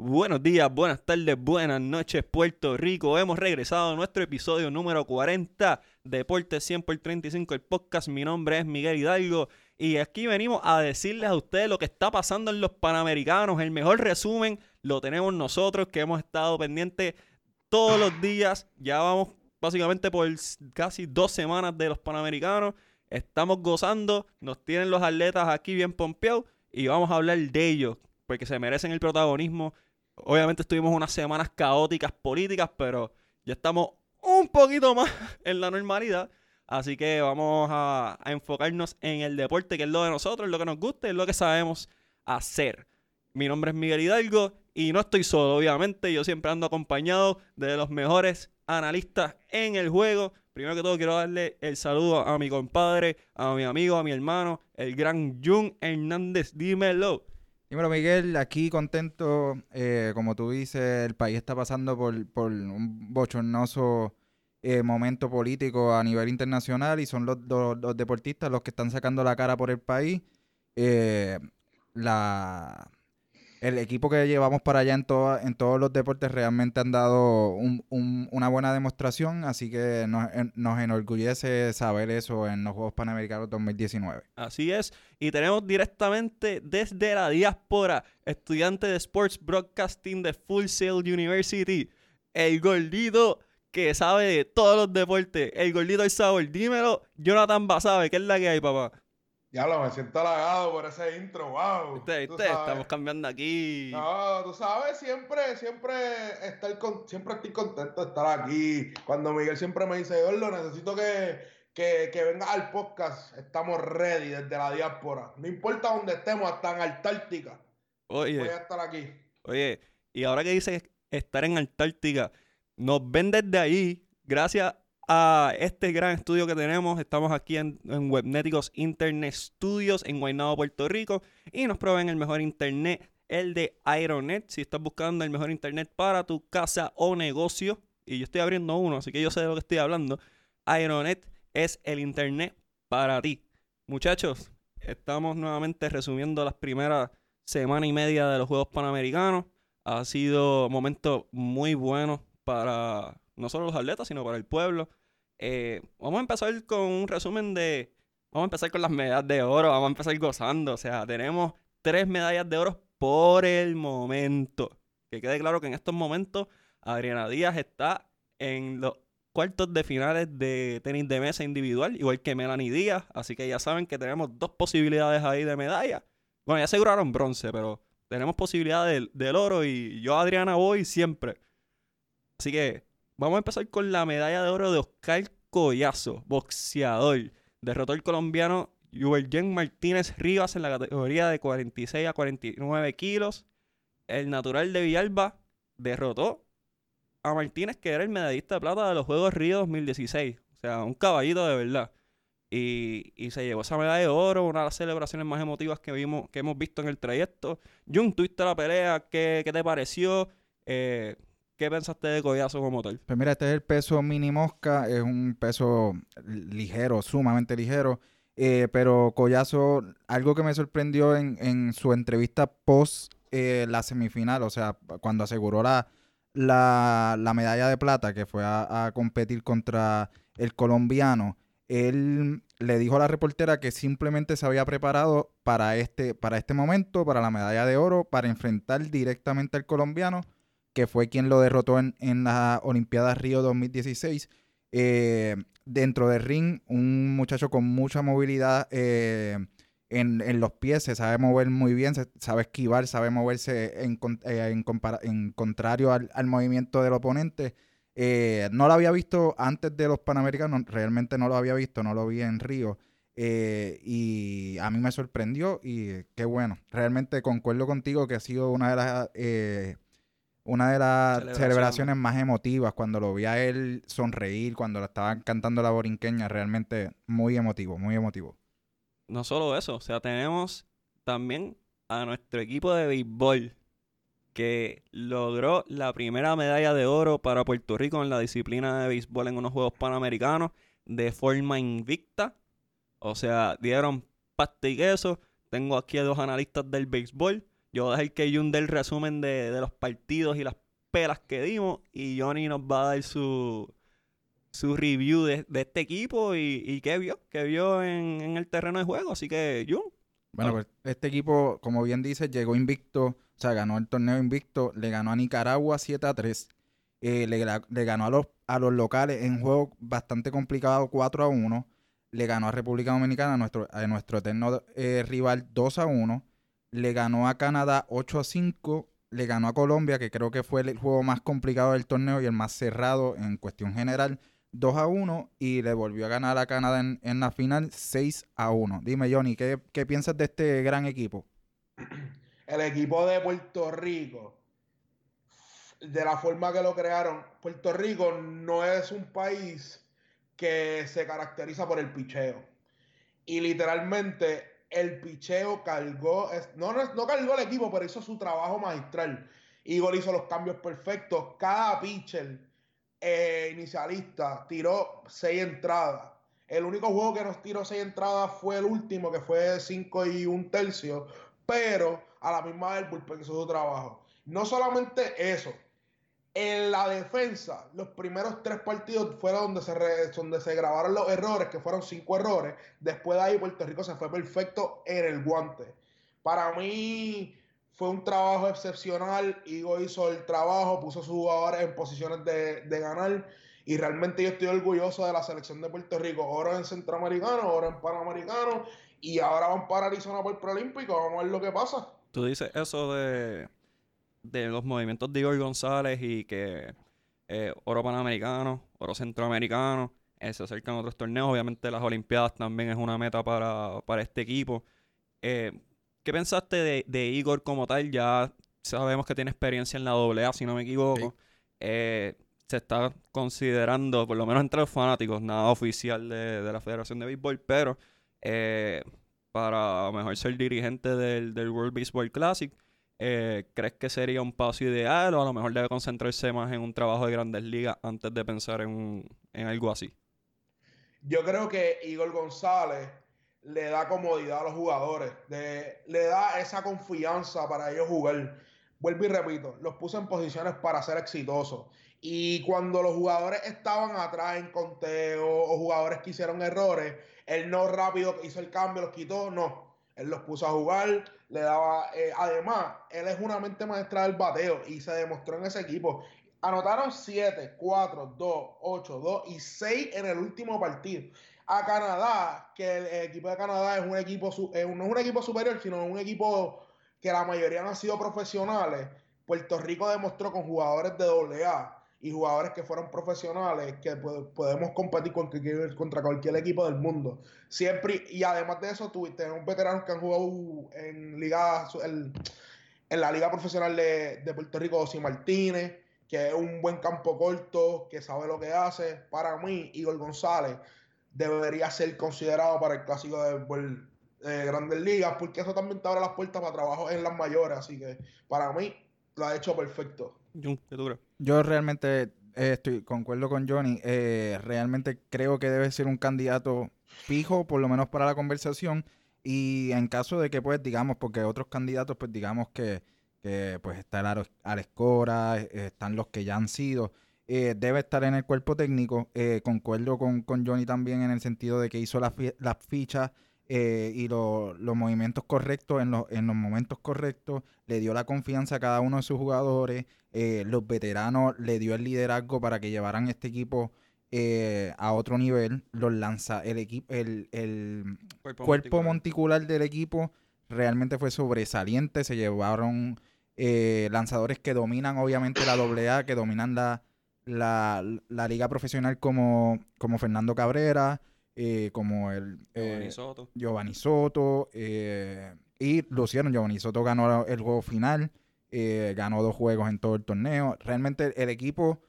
Buenos días, buenas tardes, buenas noches, Puerto Rico. Hemos regresado a nuestro episodio número 40, Deporte 100 por 35, el podcast. Mi nombre es Miguel Hidalgo y aquí venimos a decirles a ustedes lo que está pasando en los Panamericanos. El mejor resumen lo tenemos nosotros, que hemos estado pendientes todos los días. Ya vamos básicamente por casi dos semanas de los Panamericanos. Estamos gozando, nos tienen los atletas aquí bien pompeados y vamos a hablar de ellos, porque se merecen el protagonismo Obviamente estuvimos unas semanas caóticas políticas, pero ya estamos un poquito más en la normalidad. Así que vamos a, enfocarnos en el deporte, que es lo de nosotros, lo que nos gusta, es lo que sabemos hacer. Mi nombre es Miguel Hidalgo y no estoy solo, obviamente. Yo siempre ando acompañado de los mejores analistas en el juego. Primero que todo, quiero darle el saludo a mi compadre, a mi amigo, a mi hermano, el gran Jun Hernández. Dímelo. Dímelo, Miguel, aquí contento, eh, como tú dices, el país está pasando por, un bochornoso eh, momento político a nivel internacional y son los, los, deportistas los que están sacando la cara por el país. Eh, la, el equipo que llevamos para allá en, en todos los deportes realmente han dado una buena demostración, así que nos, nos, enorgullece saber eso en los Juegos Panamericanos 2019. Así es, y tenemos directamente desde la diáspora, estudiante de Sports Broadcasting de Full Sail University, el gordito que sabe de todos los deportes, el gordito del sabor. Dímelo, Jonathan Basabe, ¿qué es la que hay, papá? Ya lo, me siento halagado por ese intro, wow. ¿Viste, Estamos cambiando aquí. No, tú sabes, siempre, siempre, estar con, siempre estoy contento de estar aquí. Cuando Miguel siempre me dice, lo necesito que, que, que venga al podcast. Estamos ready desde la diáspora. No importa dónde estemos, hasta en Antártica. Oye. Voy a estar aquí. Oye, y ahora que dices estar en Antártica, nos ven desde ahí, gracias a este gran estudio que tenemos. Estamos aquí en, Webneticos Internet Studios en Guaynabo, Puerto Rico. Y nos proveen el mejor internet, el de Aeronet. Si estás buscando el mejor internet para tu casa o negocio, y yo estoy abriendo uno, así que yo sé de lo que estoy hablando. Aeronet es el internet para ti. Muchachos, estamos nuevamente resumiendo las primeras semana y media de los Juegos Panamericanos. Ha sido un momento muy bueno para no solo los atletas, sino para el pueblo. Eh, vamos a empezar con un resumen de. Vamos a empezar con las medallas de oro. Vamos a empezar gozando. O sea, tenemos tres medallas de oro por el momento. Que quede claro que en estos momentos Adriana Díaz está en los cuartos de finales de tenis de mesa individual, igual que Melanie Díaz. Así que ya saben que tenemos dos posibilidades ahí de medalla. Bueno, ya aseguraron bronce, pero tenemos posibilidad del, del oro y yo Adriana voy siempre. Así que Vamos a empezar con la medalla de oro de Oscar Collazo, boxeador. Derrotó el colombiano Yubergen Martínez Rivas en la categoría de 46 a 49 kilos. El natural de Villalba derrotó a Martínez, que era el medallista de plata de los Juegos Río 2016. O sea, un caballito de verdad. Y, se llevó esa medalla de oro, una de las celebraciones más emotivas que, vimos, que hemos visto en el trayecto. Jun, tuviste la pelea, ¿qué, qué te pareció? Eh, ¿Qué pensaste de Collazo como tal? Pues mira, este es el peso mini mosca, es un peso ligero, sumamente ligero. Eh, pero Collazo, algo que me sorprendió en, su entrevista post eh, la semifinal, o sea, cuando aseguró la, la, medalla de plata, que fue a, competir contra el colombiano, él le dijo a la reportera que simplemente se había preparado para este, para este momento, para la medalla de oro, para enfrentar directamente al colombiano que fue quien lo derrotó en, en las Olimpiadas Río 2016. Eh, dentro del ring, un muchacho con mucha movilidad eh, en, los pies, se sabe mover muy bien, sabe esquivar, sabe moverse en, eh, en, contrario al, movimiento del oponente. no lo había visto antes de los Panamericanos, realmente no lo había visto, no lo vi en Río. y a mí me sorprendió y qué bueno. Realmente concuerdo contigo que ha sido una de las una de las celebraciones más emotivas cuando lo vi a él sonreír, cuando lo estaban cantando la borinqueña, realmente muy emotivo, muy emotivo. No solo eso, o sea, tenemos también a nuestro equipo de béisbol que logró la primera medalla de oro para Puerto Rico en la disciplina de béisbol en unos Juegos Panamericanos de forma invicta. O sea, dieron pasta y queso. Tengo aquí a dos analistas del béisbol Yo voy a dejar que Jun dé el resumen de, de los partidos y las pelas que dimos y Johnny nos va a dar su, su review de, de este equipo y, y qué vio, qué vio en, en el terreno de juego. Así que, Jun. Bueno, pues este equipo, como bien dice, llegó invicto, o sea, ganó el torneo invicto, le ganó a Nicaragua 7 a 3, eh, le, ganó a los, a los locales en un juego bastante complicado 4 a 1, le ganó a República Dominicana, nuestro, a nuestro eterno eh, rival 2 a 1, le ganó a Canadá 8 a 5, le ganó a Colombia, que creo que fue el juego más complicado del torneo y el más cerrado en cuestión general, 2 a 1 y le volvió a ganar a Canadá en, en la final 6 a 1. Dime, Johnny, ¿qué, qué piensas de este gran equipo? El equipo de Puerto Rico, de la forma que lo crearon, Puerto Rico no es un país que se caracteriza por el picheo. Y literalmente el picheo cargó, no, no cargó el equipo, pero hizo su trabajo magistral. Igor hizo los cambios perfectos. Cada pitcher eh, inicialista tiró seis entradas. El único juego que nos tiró seis entradas fue el último, que fue cinco y un tercio. Pero a la misma vez el bullpen hizo su trabajo. No solamente eso. En la defensa, los primeros tres partidos fueron donde se, donde se grabaron los errores, que fueron cinco errores. Después de ahí, Puerto Rico se fue perfecto en el guante. Para mí fue un trabajo excepcional. Igo hizo el trabajo, puso a sus jugadores en posiciones de, de ganar. Y realmente yo estoy orgulloso de la selección de Puerto Rico. Oro en Centroamericano, oro en Panamericano. Y ahora van para Arizona por Preolímpico. Vamos a ver lo que pasa. Tú dices eso de, de los movimientos de Igor González y que eh, oro panamericano, oro centroamericano, eh, se acercan otros torneos. Obviamente las Olimpiadas también es una meta para, para este equipo. Eh, ¿Qué pensaste de, de Igor como tal? Ya sabemos que tiene experiencia en la AA, si no me equivoco. Sí. Eh, se está considerando, por lo menos entre los fanáticos, nada oficial de, de la Federación de Béisbol, pero eh, para mejor ser dirigente del, del World Baseball Classic, eh, ¿crees que sería un paso ideal o a lo mejor debe concentrarse más en un trabajo de grandes ligas antes de pensar en, en algo así? Yo creo que Igor González le da comodidad a los jugadores, le da esa confianza para ellos jugar. Vuelvo y repito, los puso en posiciones para ser exitosos. Y cuando los jugadores estaban atrás en conteo o jugadores que hicieron errores, él no rápido hizo el cambio, los quitó, no. Él los puso a jugar, le daba... eh, además, él es una mente maestra del bateo y se demostró en ese equipo. Anotaron 7, 4, 2, 8, 2 y 6 en el último partido. A Canadá, que el, equipo de Canadá es un equipo, eh, no es un equipo superior, sino un equipo que la mayoría no han sido profesionales. Puerto Rico demostró con jugadores de AA y jugadores que fueron profesionales que po- podemos competir con contra cualquier equipo del mundo. Siempre, y además de eso, tu- tenemos veteranos que han jugado en liga, en la liga profesional de, de Puerto Rico, Osi Martínez, que es un buen campo corto, que sabe lo que hace. Para mí, Igor González debería ser considerado para el clásico de, de Grandes Ligas, porque eso también te abre las puertas para trabajo en las mayores. Así que para mí lo ha hecho perfecto. Jun, ¿qué tú crees? Yo realmente eh, estoy concuerdo con Johnny. eh, realmente creo que debe ser un candidato fijo, por lo menos para la conversación. Y en caso de que, pues, digamos, porque otros candidatos, pues, digamos que, que, pues, está el Alex Cora, eh, están los que ya han sido. debe estar en el cuerpo técnico. concuerdo con, con Johnny también en el sentido de que hizo las fi- fichas y lo- los movimientos correctos en los, en los momentos correctos. Le dio la confianza a cada uno de sus jugadores. Eh, los veteranos le dio el liderazgo para que llevaran este equipo eh, a otro nivel. Los lanza, el equipo, el, el cuerpo monticular del equipo realmente fue sobresaliente. Se llevaron eh, lanzadores que dominan obviamente la AA, que dominan la, la, la liga profesional como, como Fernando Cabrera, eh, como el eh, Giovanni Soto. Giovanni Soto. eh, y lo hicieron. Giovanni Soto ganó el juego final. Eh, ganó dos juegos en todo el torneo. Realmente el equipo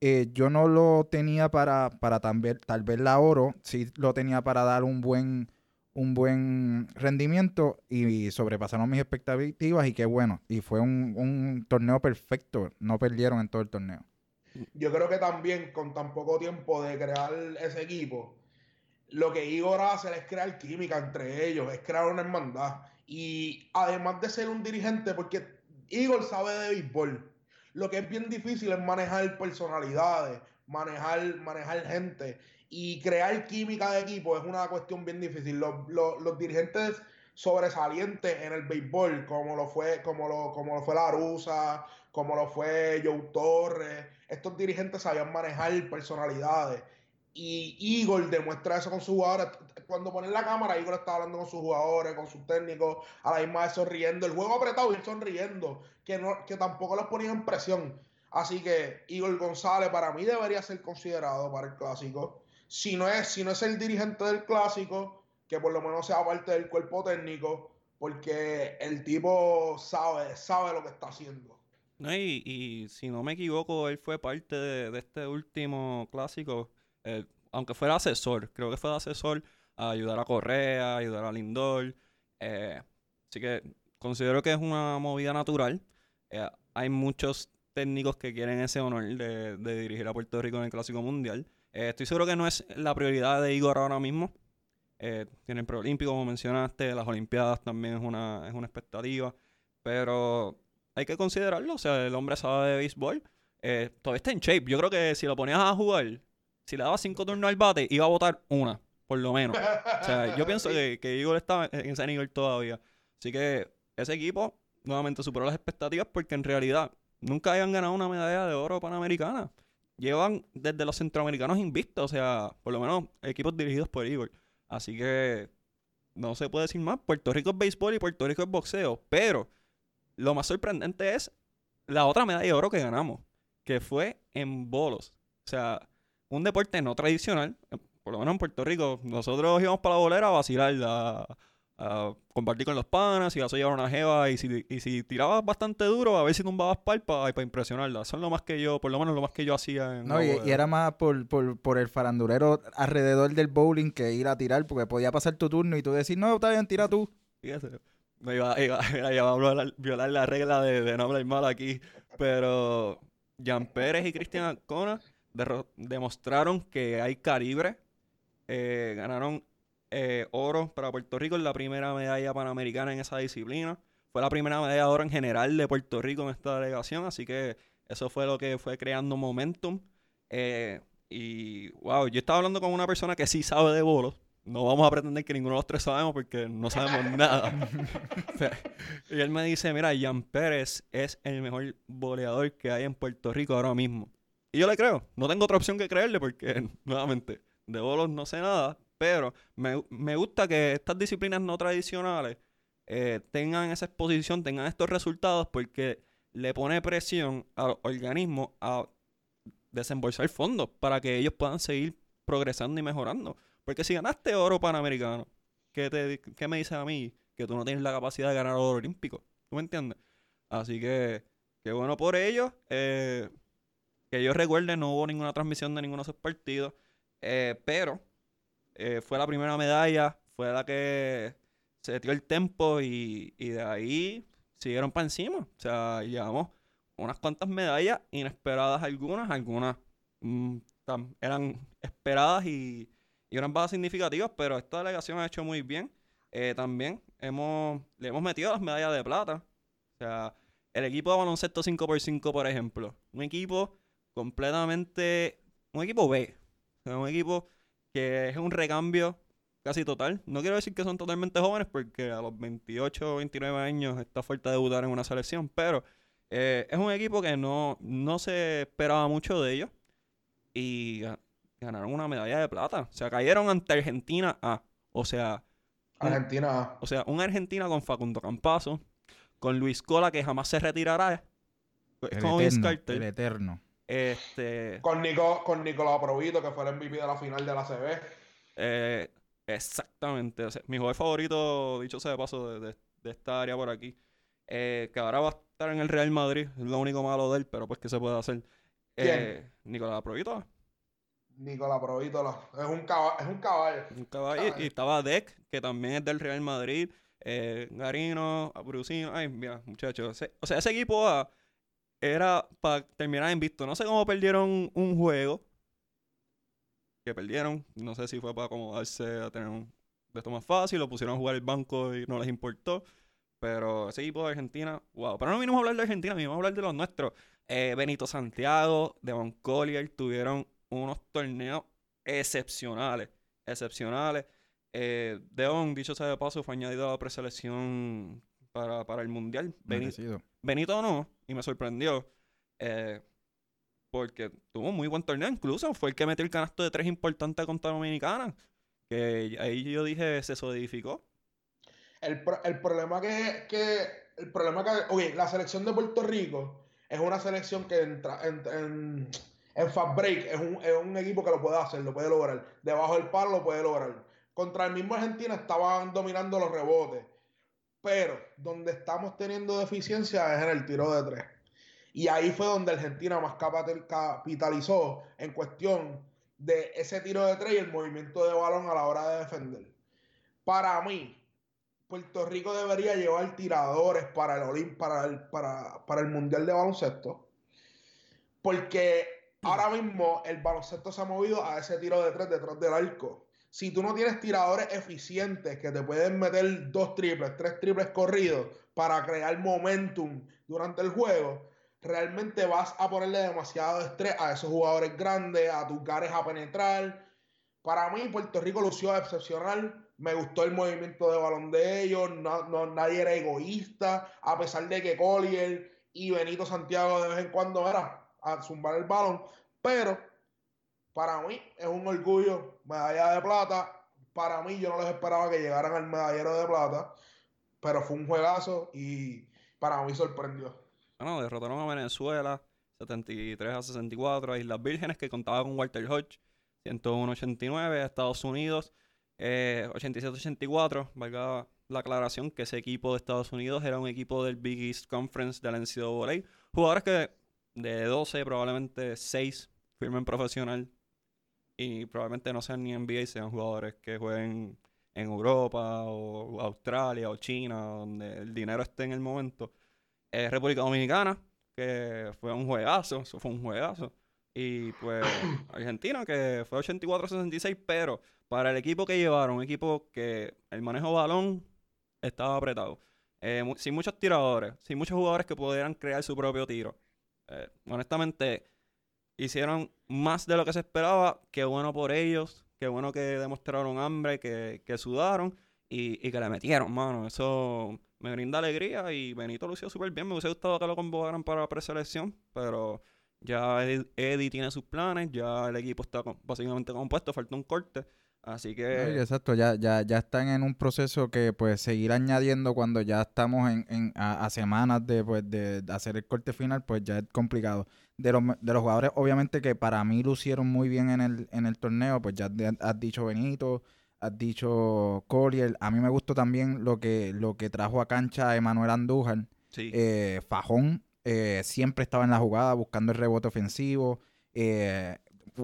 eh, yo no lo tenía para, para tal, vez, la oro. Sí lo tenía para dar un buen, un buen rendimiento y sobrepasaron mis expectativas y qué bueno. Y fue un, un torneo perfecto. No perdieron en todo el torneo. Yo creo que también con tan poco tiempo de crear ese equipo, lo que Igor hace es crear química entre ellos, es crear una hermandad. Y además de ser un dirigente, porque Igor sabe de béisbol, lo que es bien difícil es manejar personalidades, manejar, manejar gente y crear química de equipo es una cuestión bien difícil. Los, los, dirigentes sobresalientes en el béisbol, como lo fue, como lo, como lo fue La Rusa, como lo fue Joe Torres, estos dirigentes sabían manejar personalidades. Y Igor demuestra eso con sus jugadores. Cuando ponen la cámara, Igor está hablando con sus jugadores, con sus técnicos, a la misma vez sonriendo. El juego apretado y él sonriendo, que, no, que tampoco los ponía en presión. Así que Igor González para mí debería ser considerado para el clásico. Si no es, si no es el dirigente del clásico, que por lo menos sea parte del cuerpo técnico, porque el tipo sabe, sabe lo que está haciendo. No, y, y si no me equivoco, él fue parte de, de este último clásico, eh, aunque fuera asesor, creo que fue asesor a ayudar a Correa, ayudar a Lindor. eh, así que considero que es una movida natural. Eh, hay muchos técnicos que quieren ese honor de, de dirigir a Puerto Rico en el Clásico Mundial. Eh, estoy seguro que no es la prioridad de Igor ahora mismo. Eh, tiene el preolímpico, como mencionaste, las Olimpiadas también es una, es una expectativa. Pero hay que considerarlo. O sea, el hombre sabe de béisbol. Eh, todavía está en shape. Yo creo que si lo ponías a jugar, si le dabas cinco turnos al bate, iba a votar una, por lo menos. O sea, yo pienso que, que Igor está en ese nivel todavía. Así que ese equipo nuevamente superó las expectativas porque en realidad nunca habían ganado una medalla de oro panamericana. Llevan desde los centroamericanos invictos, o sea, por lo menos equipos dirigidos por Igor. Así que no se puede decir más. Puerto Rico es béisbol y Puerto Rico es boxeo. Pero lo más sorprendente es la otra medalla de oro que ganamos, que fue en bolos. O sea, un deporte no tradicional. Por lo menos en Puerto Rico, nosotros íbamos para la bolera a vacilar, a, a compartir con los panas, y vas a llevar una jeva, y si, y si tirabas bastante duro, a ver si tumbabas palpa para impresionarla. Eso es lo más que yo, por lo menos lo más que yo hacía en No, y, y era más por, por, por el farandulero alrededor del bowling que ir a tirar, porque podía pasar tu turno y tú decir, no, está bien, tira tú. Fíjate, me iba, iba- iba a violar, la regla de, de no hablar mal aquí. Pero Jan Pérez y Cristian derro- demostraron que hay calibre. Eh, ganaron eh, oro para Puerto Rico en la primera medalla panamericana en esa disciplina. Fue la primera medalla de oro en general de Puerto Rico en esta delegación. Así que eso fue lo que fue creando momentum. Eh, y wow, yo estaba hablando con una persona que sí sabe de bolos. No vamos a pretender que ninguno de los tres sabemos porque no sabemos nada. O sea, y él me dice, mira, Jan Pérez es el mejor boleador que hay en Puerto Rico ahora mismo. Y yo le creo. No tengo otra opción que creerle porque, nuevamente, de bolos no sé nada. Pero me, me gusta que estas disciplinas no tradicionales eh, tengan esa exposición, tengan estos resultados porque le pone presión al organismo a desembolsar fondos para que ellos puedan seguir progresando y mejorando. Porque si ganaste oro panamericano, ¿qué, te, qué me dices a mí? Que tú no tienes la capacidad de ganar oro olímpico. ¿Tú me entiendes? Así que, qué bueno por ellos. Eh, que yo recuerde, no hubo ninguna transmisión de ninguno de esos partidos. Eh, pero eh, fue la primera medalla, fue la que se dio el tempo y, de ahí siguieron para encima. O sea, llevamos unas cuantas medallas inesperadas algunas, algunas mm, eran esperadas y, y eran bajas significativas, pero esta delegación ha hecho muy bien. Eh, también hemos, le hemos metido las medallas de plata. O sea, el equipo de baloncesto 5x5, por ejemplo, un equipo completamente, un equipo B, o sea, un equipo que es un recambio casi total. No quiero decir que son totalmente jóvenes porque a los 28 o 29 años está fuerte debutar en una selección, pero eh, es un equipo que no, no se esperaba mucho de ellos y ga- ganaron una medalla de plata. O sea, cayeron ante Argentina A. O sea, Argentina. o sea, una Argentina con Facundo Campazo, con Luis Cola que jamás se retirará. Es El como Vince eterno, Carter. el eterno. Este, Con, Nico, con Nicolás Provito, que fue el MVP de la final de la CB. eh, exactamente. O sea, mi jugador favorito, dicho sea de paso, de, de- de esta área por aquí. eh, que ahora va a estar en el Real Madrid. Es lo único malo de él, pero pues, ¿qué se puede hacer? Eh, Nicolás Provito. Nicolás Provito la- es un caballo. Es un caballo. Un caballo. Y estaba Deck, que también es del Real Madrid. Eh, Garino, Brusino. Ay, mira, muchachos. o sea, ese equipo A era para terminar invicto. No sé cómo perdieron un juego. Que perdieron. No sé si fue para acomodarse a tener un, de esto más fácil, lo pusieron a jugar el banco y no les importó. Pero ese equipo de Argentina, wow. Pero no vinimos a hablar de Argentina, vinimos a hablar de los nuestros. Eh, Benito Santiago, Devon Collier tuvieron unos torneos excepcionales. Excepcionales. Eh, Devon, dicho sea de paso, fue añadido a la preselección para, para el Mundial. Benito. Benito no, y me sorprendió. eh, porque tuvo un muy buen torneo, incluso fue el que metió el canasto de tres importante contra Dominicana. Que ahí yo dije, se solidificó. El, el problema que, que el problema que, ok, la selección de Puerto Rico es una selección que entra en, en, en Fast Break es un, es un equipo que lo puede hacer, lo puede lograr. Debajo del palo lo puede lograr. Contra el mismo Argentina estaban dominando los rebotes. Pero donde estamos teniendo deficiencia es en el tiro de tres. Y ahí fue donde Argentina más capitalizó en cuestión de ese tiro de tres y el movimiento de balón a la hora de defender. Para mí, Puerto Rico debería llevar tiradores para el, para el, para, para el Mundial de Baloncesto. Porque ahora mismo el baloncesto se ha movido a ese tiro de tres detrás del arco. Si tú no tienes tiradores eficientes que te pueden meter dos triples, tres triples corridos para crear momentum durante el juego, realmente vas a ponerle demasiado estrés a esos jugadores grandes, a tus gares a penetrar. Para mí, Puerto Rico lució excepcional. Me gustó el movimiento de balón de ellos. No, no- nadie era egoísta. A pesar de que Collier y Benito Santiago de vez en cuando era a zumbar el balón. Pero para mí es un orgullo. Medalla de plata. Para mí, yo no les esperaba que llegaran al medallero de plata. Pero fue un juegazo y para mí sorprendió. Bueno, derrotaron a Venezuela 73 a 64, a Islas Vírgenes que contaba con Walter Hodge 101-89, a Estados Unidos eh, 87-84, valga la aclaración que ese equipo de Estados Unidos era un equipo del Big East Conference de la NCAA, jugadores que de 12 probablemente 6 firmen profesional y probablemente no sean ni NBA, sean jugadores que jueguen en Europa o Australia o China, donde el dinero esté en el momento. Eh, República Dominicana, que fue un juegazo, eso fue un juegazo. Y pues Argentina, que fue 84-66, pero para el equipo que llevaron, un equipo que el manejo balón estaba apretado. Eh, mu- sin muchos tiradores, sin muchos jugadores que pudieran crear su propio tiro. Eh, honestamente, hicieron más de lo que se esperaba. Qué bueno por ellos. Qué bueno que demostraron hambre, que, que sudaron y, y que le metieron, mano. Eso me brinda alegría y Benito lució súper bien. Me hubiese gustado que lo convocaran para la preselección, pero ya Eddie, tiene sus planes, ya el equipo está básicamente compuesto, falta un corte. Así que exacto, ya, ya, ya están en un proceso que pues seguir añadiendo cuando ya estamos en, en- a, a semanas de, pues, de, de hacer el corte final, pues ya es complicado. De los, de los jugadores, obviamente que para mí lucieron muy bien en el, en el torneo, pues ya has dicho Benito, has dicho Collier. A mí me gustó también lo que, lo que trajo a cancha Emanuel Andújar. sí. Eh, Fajón eh, siempre estaba en la jugada buscando el rebote ofensivo. eh,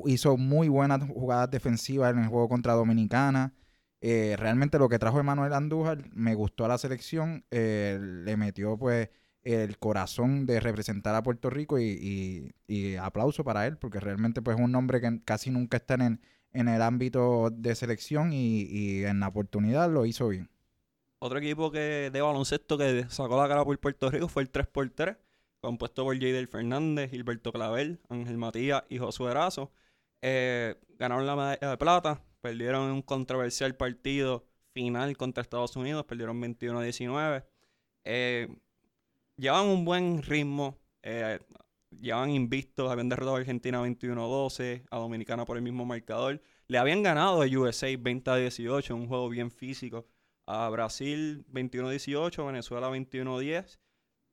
hizo muy buenas jugadas defensivas en el juego contra Dominicana. Eh, realmente lo que trajo Emanuel Andújar me gustó a la selección. eh, le metió pues el corazón de representar a Puerto Rico y, y- y aplauso para él porque realmente pues es un hombre que casi nunca está en el, en el ámbito de selección y, y en la oportunidad lo hizo bien. Otro equipo que de baloncesto que sacó la cara por Puerto Rico fue el 3x3, compuesto por Jader Fernández, Gilberto Clavel, Ángel Matías y Josué Erazo. Eh, ganaron la medalla de plata, perdieron un controversial partido final contra Estados Unidos, perdieron 21 a 19. Eh, llevan un buen ritmo, eh, llevan invictos, habían derrotado a Argentina 21 a 12, a Dominicana por el mismo marcador. Le habían ganado a USA 20 a 18, un juego bien físico a Brasil 21-18, Venezuela 21-10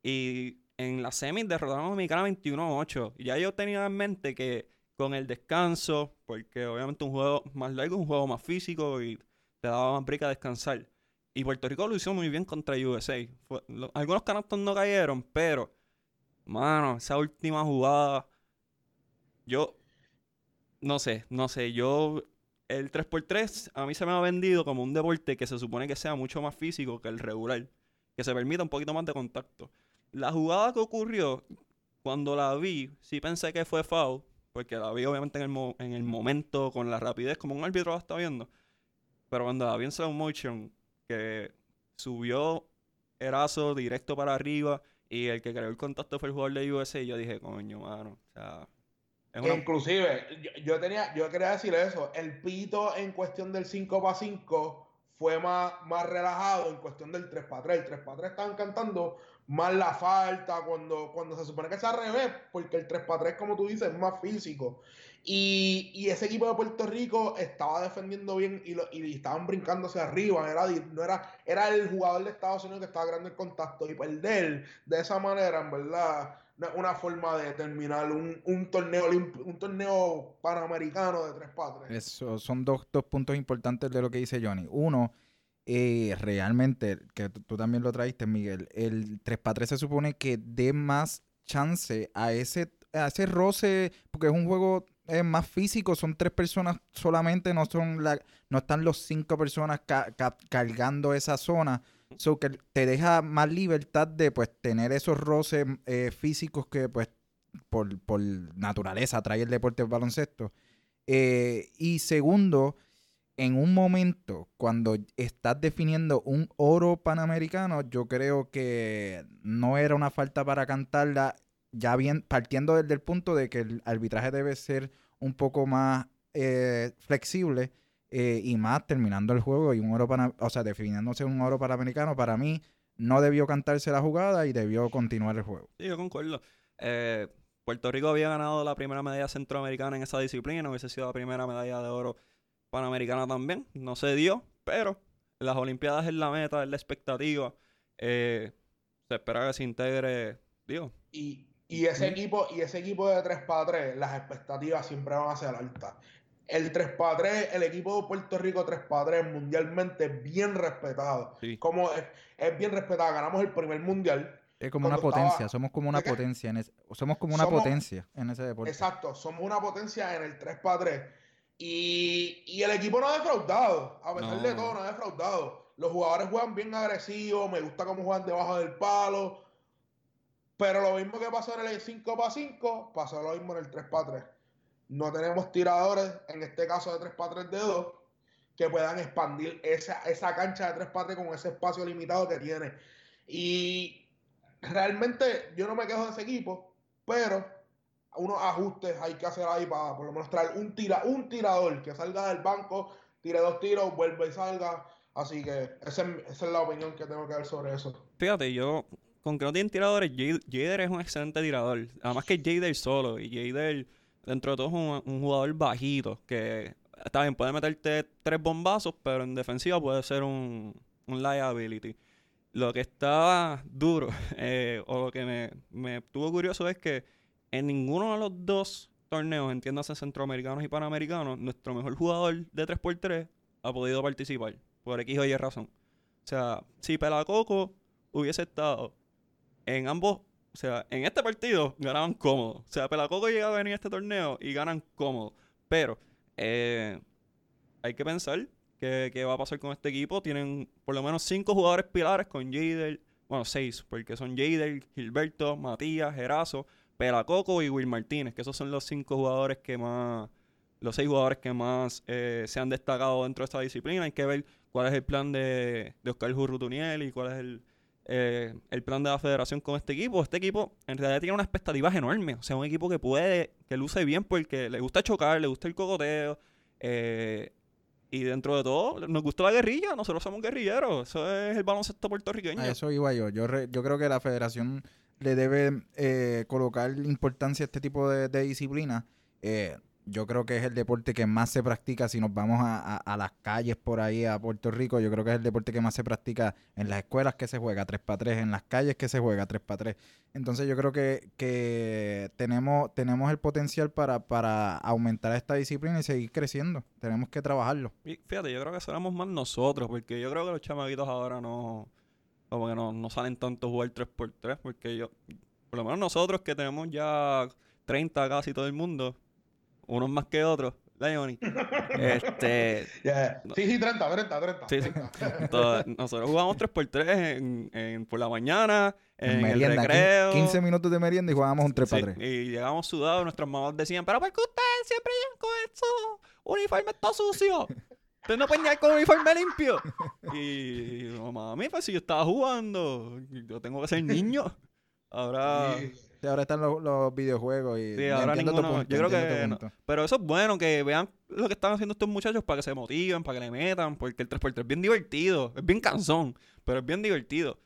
y en la semis derrotaron a Dominicana 21-8. Y ya yo tenía en mente que con el descanso, porque obviamente un juego más largo, un juego más físico y te daba más brica a descansar. Y Puerto Rico lo hizo muy bien contra USA. Fue- lo- algunos canastos no cayeron, pero, mano, esa última jugada, yo, no sé, no sé, yo el 3x3 a mí se me ha vendido como un deporte que se supone que sea mucho más físico que el regular, que se permita un poquito más de contacto. La jugada que ocurrió, cuando la vi, sí pensé que fue foul, porque la vi obviamente en el, mo- en el momento con la rapidez, como un árbitro la está viendo. pero cuando la vi en slow motion, que subió Erazo directo para arriba y el que creó el contacto fue el jugador de USA, y yo dije, coño, mano, o sea... Es. Inclusive, yo, yo tenía, yo quería decir eso, el pito en cuestión del 5 para 5 fue más, más relajado en cuestión del 3 para 3. El 3 para 3 estaban cantando más la falta cuando, cuando se supone que es al revés, porque el 3 para 3, como tú dices, es más físico. Y, y ese equipo de Puerto Rico estaba defendiendo bien y, lo, y estaban brincándose arriba. Era, no era, era el jugador de Estados Unidos que estaba creando el contacto y perder de esa manera, en verdad, una forma de terminar un, un torneo un torneo panamericano de 3 para 3. Eso son dos, dos puntos importantes de lo que dice Johnny. Uno, eh, realmente, que tú también lo traíste, Miguel, el 3 para 3 se supone que dé más chance a ese, a ese roce, porque es un juego más físico, son tres personas solamente, no son la, no están los cinco personas ca ca cargando esa zona. So que te deja más libertad de pues tener esos roces eh, físicos que pues por, por, naturaleza trae el deporte del baloncesto. Eh, y segundo, en un momento cuando estás definiendo un oro panamericano, yo creo que no era una falta para cantarla, ya bien partiendo desde el punto de que el arbitraje debe ser un poco más eh, flexible eh, y más terminando el juego y un oro o sea, definiéndose un oro panamericano, para mí no debió cantarse la jugada y debió continuar el juego. Sí, yo concuerdo. Eh, Puerto Rico había ganado la primera medalla centroamericana en esa disciplina, hubiese sido la primera medalla de oro panamericana también, no se dio, pero las Olimpiadas es la meta, es la expectativa. Eh, se espera que se integre, digo. Y, y ese equipo, y ese equipo de 3 para 3, las expectativas siempre van a ser altas. El 3 para 3, el equipo de Puerto Rico 3 para 3 mundialmente bien respetado. Sí. Como es, es, bien respetado. Ganamos el primer mundial. Es como una potencia, estaba... somos como una potencia en ese, somos como una somos, potencia en ese deporte. Exacto, somos una potencia en el 3 para 3. Y, y, el equipo no ha defraudado, a pesar no. de todo, no ha defraudado. Los jugadores juegan bien agresivos, me gusta cómo juegan debajo del palo. Pero lo mismo que pasó en el 5 para 5, pasó lo mismo en el 3 para 3. No tenemos tiradores, en este caso de 3 para 3 de 2, que puedan expandir esa, esa cancha de 3 para 3 con ese espacio limitado que tiene. Y realmente yo no me quejo de ese equipo, pero unos ajustes hay que hacer ahí para por lo menos traer un, tira, un tirador que salga del banco, tire dos tiros, vuelva y salga. Así que esa, es la opinión que tengo que dar sobre eso. Fíjate, yo con que no tienen tiradores, Jader es un excelente tirador. Además que Jader solo. Y Jader, dentro de todo, es un, jugador bajito. Que está bien, puede meterte tres bombazos, pero en defensiva puede ser un, un liability. Lo que está duro, eh, o lo que me, me tuvo curioso es que en ninguno de los dos torneos, entiéndase centroamericanos y panamericanos, nuestro mejor jugador de 3x3 ha podido participar. Por X o Y razón. O sea, si Pelacoco hubiese estado en ambos, o sea, en este partido ganaban cómodo. O sea, Pelacoco llega a venir a este torneo y ganan cómodo. Pero eh, hay que pensar qué va a pasar con este equipo. Tienen por lo menos cinco jugadores pilares con Jader, bueno, seis, porque son Jader, Gilberto, Matías, Gerazo, Pelacoco y Will Martínez, que esos son los cinco jugadores que más, los seis jugadores que más eh, se han destacado dentro de esta disciplina. Hay que ver cuál es el plan de, Oscar Jurrutuniel y cuál es el, eh, el plan de la federación con este equipo. Este equipo en realidad tiene unas expectativas enormes. O sea, un equipo que puede, que luce bien porque le gusta chocar, le gusta el cocoteo. Eh, y dentro de todo, nos gusta la guerrilla. Nosotros somos guerrilleros. Eso es el baloncesto puertorriqueño. A eso iba yo. Yo, yo creo que la federación le debe eh, colocar importancia a este tipo de, disciplina. Eh, yo creo que es el deporte que más se practica si nos vamos a, a, las calles por ahí a Puerto Rico. Yo creo que es el deporte que más se practica en las escuelas que se juega 3 para 3, en las calles que se juega 3 para 3. Entonces yo creo que, que tenemos, tenemos el potencial para, para aumentar esta disciplina y seguir creciendo. Tenemos que trabajarlo. Y fíjate, yo creo que seremos más nosotros, porque yo creo que los chamaquitos ahora no, como que no, no salen tanto a jugar 3 por 3 porque yo, por lo menos nosotros que tenemos ya 30 casi todo el mundo, unos más que otros, Leoni. este. Yeah. Sí, sí, 30, 30, 30. Sí, 30. sí. Entonces, nosotros jugamos 3x3 en, en, por la mañana, en, en merienda, el recreo. 15 minutos de merienda y jugábamos un 3x3. Sí, y llegamos sudados, nuestras mamás decían, pero ¿por qué ustedes siempre llegan con eso? Uniforme está sucio. Ustedes no pueden llegar con uniforme limpio. Y, yo, mami, pues si yo estaba jugando, yo tengo que ser niño. Ahora... Y- Sí, ahora están los, los videojuegos y Sí, y ahora ninguno- punto, yo creo que no. Pero eso es bueno, que vean lo que están haciendo estos muchachos para que se motiven, para que le metan, porque el 3x3 es bien divertido, es bien cansón, pero es bien divertido.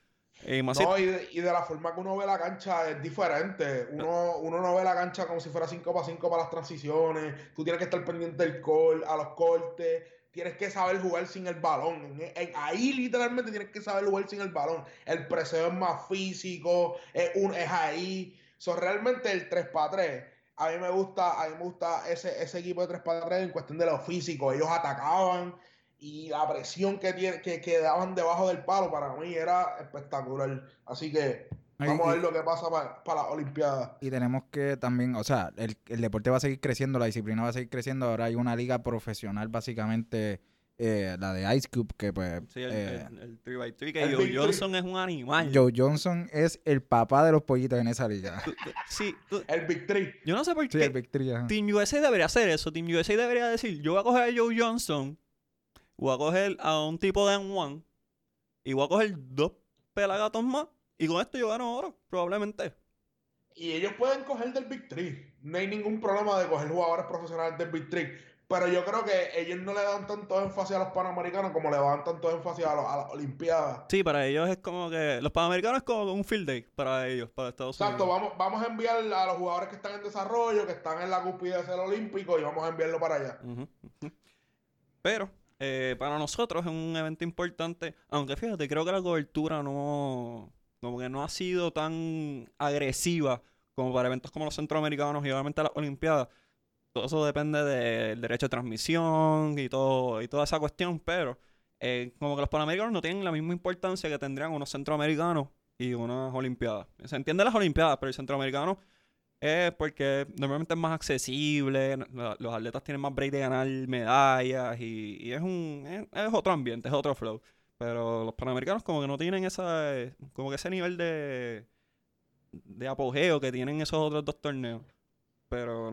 Y más si- No, y de, y de la forma que uno ve la cancha es diferente. Uno, uno no ve la cancha como si fuera 5 para 5 para las transiciones. Tú tienes que estar pendiente del col, a los cortes. Tienes que saber jugar sin el balón. Ahí literalmente tienes que saber jugar sin el balón. El preseo es más físico, es, ahí. So, realmente el 3 para 3 a mí me gusta, a mí me gusta ese, ese equipo de 3 para 3 en cuestión de lo físico. Ellos atacaban y la presión que, daban debajo del palo para mí era espectacular. Así que vamos a y- ver lo que pasa para, para las Olimpiadas. Y tenemos que también, o sea, el, el deporte va a seguir creciendo, la disciplina va a seguir creciendo. Ahora hay una liga profesional, básicamente, eh, la de Ice Cube, que pues sí, el, eh, el, el 3x3, que el Joe. Johnson es un animal. Joe Johnson es el papá de los pollitos en esa liga. Tú- tú- sí, tú- El Big Three. yo no sé por Sí, qué el Big Three, ajá. Team USA debería hacer eso. Team USA debería decir, yo voy a coger a Joe Johnson, voy a coger a un tipo de M1 y voy a coger dos pelagatos más y con esto yo gano oro, probablemente. Y ellos pueden coger del Big Three. No hay ningún problema de coger jugadores profesionales del Big Three. Pero yo creo que ellos no le dan tanto énfasis a los panamericanos como le dan tanto énfasis a, los- a las Olimpiadas. Sí, para ellos es como que. Los panamericanos es como un field day para ellos, para Estados Exacto, Unidos. vamos, vamos a enviar a los jugadores que están en desarrollo, que están en la cúspide de ser olímpico, y vamos a enviarlo para allá. Pero, eh, para nosotros es un evento importante. Aunque fíjate, creo que la cobertura no. Como que no ha sido tan agresiva como para eventos como los centroamericanos y obviamente las Olimpiadas. Todo eso depende del derecho de transmisión y todo y toda esa cuestión, pero eh, como que los panamericanos no tienen la misma importancia que tendrían unos centroamericanos y unas olimpiadas. Se entiende las olimpiadas, pero el centroamericano es porque normalmente es más accesible, los atletas tienen más break de ganar medallas y, es un es otro ambiente, es otro flow. Pero los panamericanos como que no tienen esa como que ese nivel de de apogeo que tienen esos otros dos torneos. Pero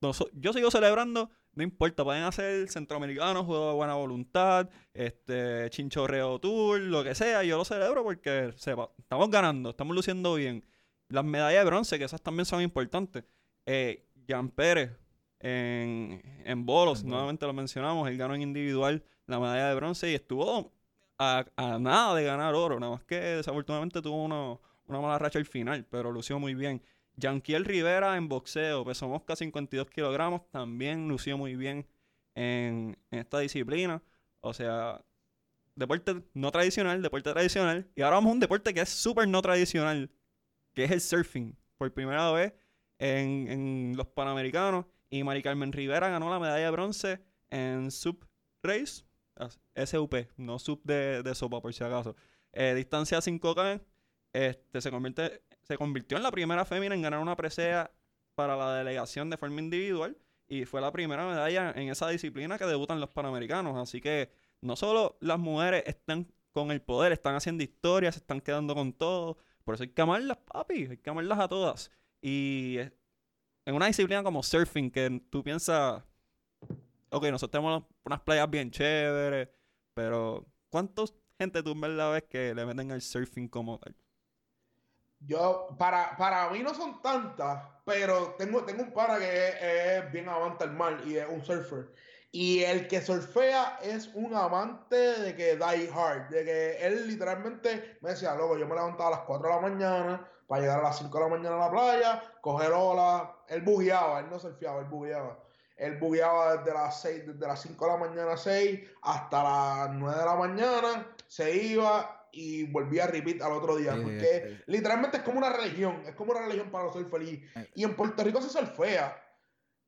noso- yo sigo celebrando, no importa, pueden hacer centroamericanos, juego de buena voluntad, este chinchorreo tour, lo que sea, yo lo celebro porque sepa, estamos ganando, estamos luciendo bien. Las medallas de bronce, que esas también son importantes. Eh, Jan Pérez en, En bolos. nuevamente lo mencionamos, él ganó en individual la medalla de bronce y estuvo a, nada de ganar oro, nada más que desafortunadamente tuvo uno- una mala racha al final, pero lució muy bien. Yanquiel Rivera en boxeo, peso mosca 52 kilogramos, también lució muy bien en, esta disciplina. O sea, deporte no tradicional, deporte tradicional. Y ahora vamos a un deporte que es súper no tradicional, que es el surfing. Por primera vez en, en los Panamericanos. Y Mari Carmen Rivera ganó la medalla de bronce en sub race, SUP, no sub de, de sopa por si acaso. Eh, distancia 5K, este, se, convierte, se convirtió en la primera fémina en ganar una presea para la delegación de forma individual y fue la primera medalla en esa disciplina que debutan los panamericanos. Así que no solo las mujeres están con el poder, están haciendo historia, se están quedando con todo. Por eso hay que amarlas, papi, hay que amarlas a todas. Y en una disciplina como surfing, que tú piensas, ok, nosotros tenemos unas playas bien chéveres, pero ¿cuántos gente tú en verdad ves que le meten al surfing como tal? Yo, para, para mí no son tantas, pero tengo, tengo un pana que es, bien amante al mar y es un surfer. Y el que surfea es un amante de que die hard, de que él literalmente me decía, loco, yo me levantaba a las 4 de la mañana para llegar a las 5 de la mañana a la playa, coger ola. Él bugueaba, él no surfeaba, él bugueaba. Él bugueaba desde las 6, desde las 5 de la mañana 6 hasta las 9 de la mañana, se iba y volvía a repeat al otro día. Sí, porque eh, literalmente es como una religión, es como una religión para los surfers. Y, Eh. y en Puerto Rico se surfea.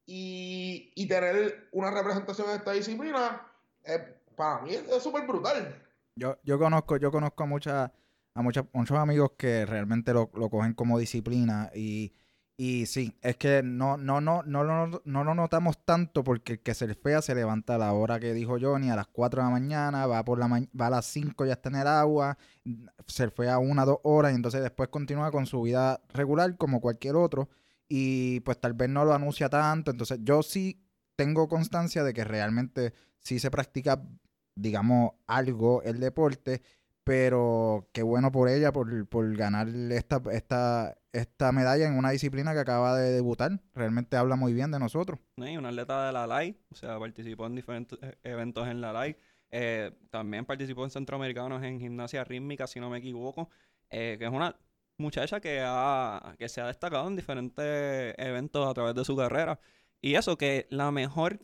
Y, y tener una representación en esta disciplina, eh, para mí es es súper brutal. Yo, yo conozco, yo conozco a muchas, a muchas, muchos amigos que realmente lo, lo cogen como disciplina y, y sí, es que no, no, no, no, lo- no lo notamos tanto porque el que surfea se levanta a la hora que dijo Johnny, a las 4 de la mañana, va por la ma- va a las 5 ya está en el agua, surfea una, dos horas y entonces después continúa con su vida regular como cualquier otro y pues tal vez no lo anuncia tanto, entonces yo sí tengo constancia de que realmente sí se practica, digamos, algo el deporte, pero qué bueno por ella por, por ganar esta, esta, esta medalla en una disciplina que acaba de debutar. Realmente habla muy bien de nosotros. Sí, una atleta de la LAI, o sea, participó en diferentes eh, eventos en la LAI. Eh, también participó en Centroamericanos en gimnasia rítmica, si no me equivoco, eh, que es una muchacha que, ha, que se ha destacado en diferentes eventos a través de su carrera. Y eso, que la mejor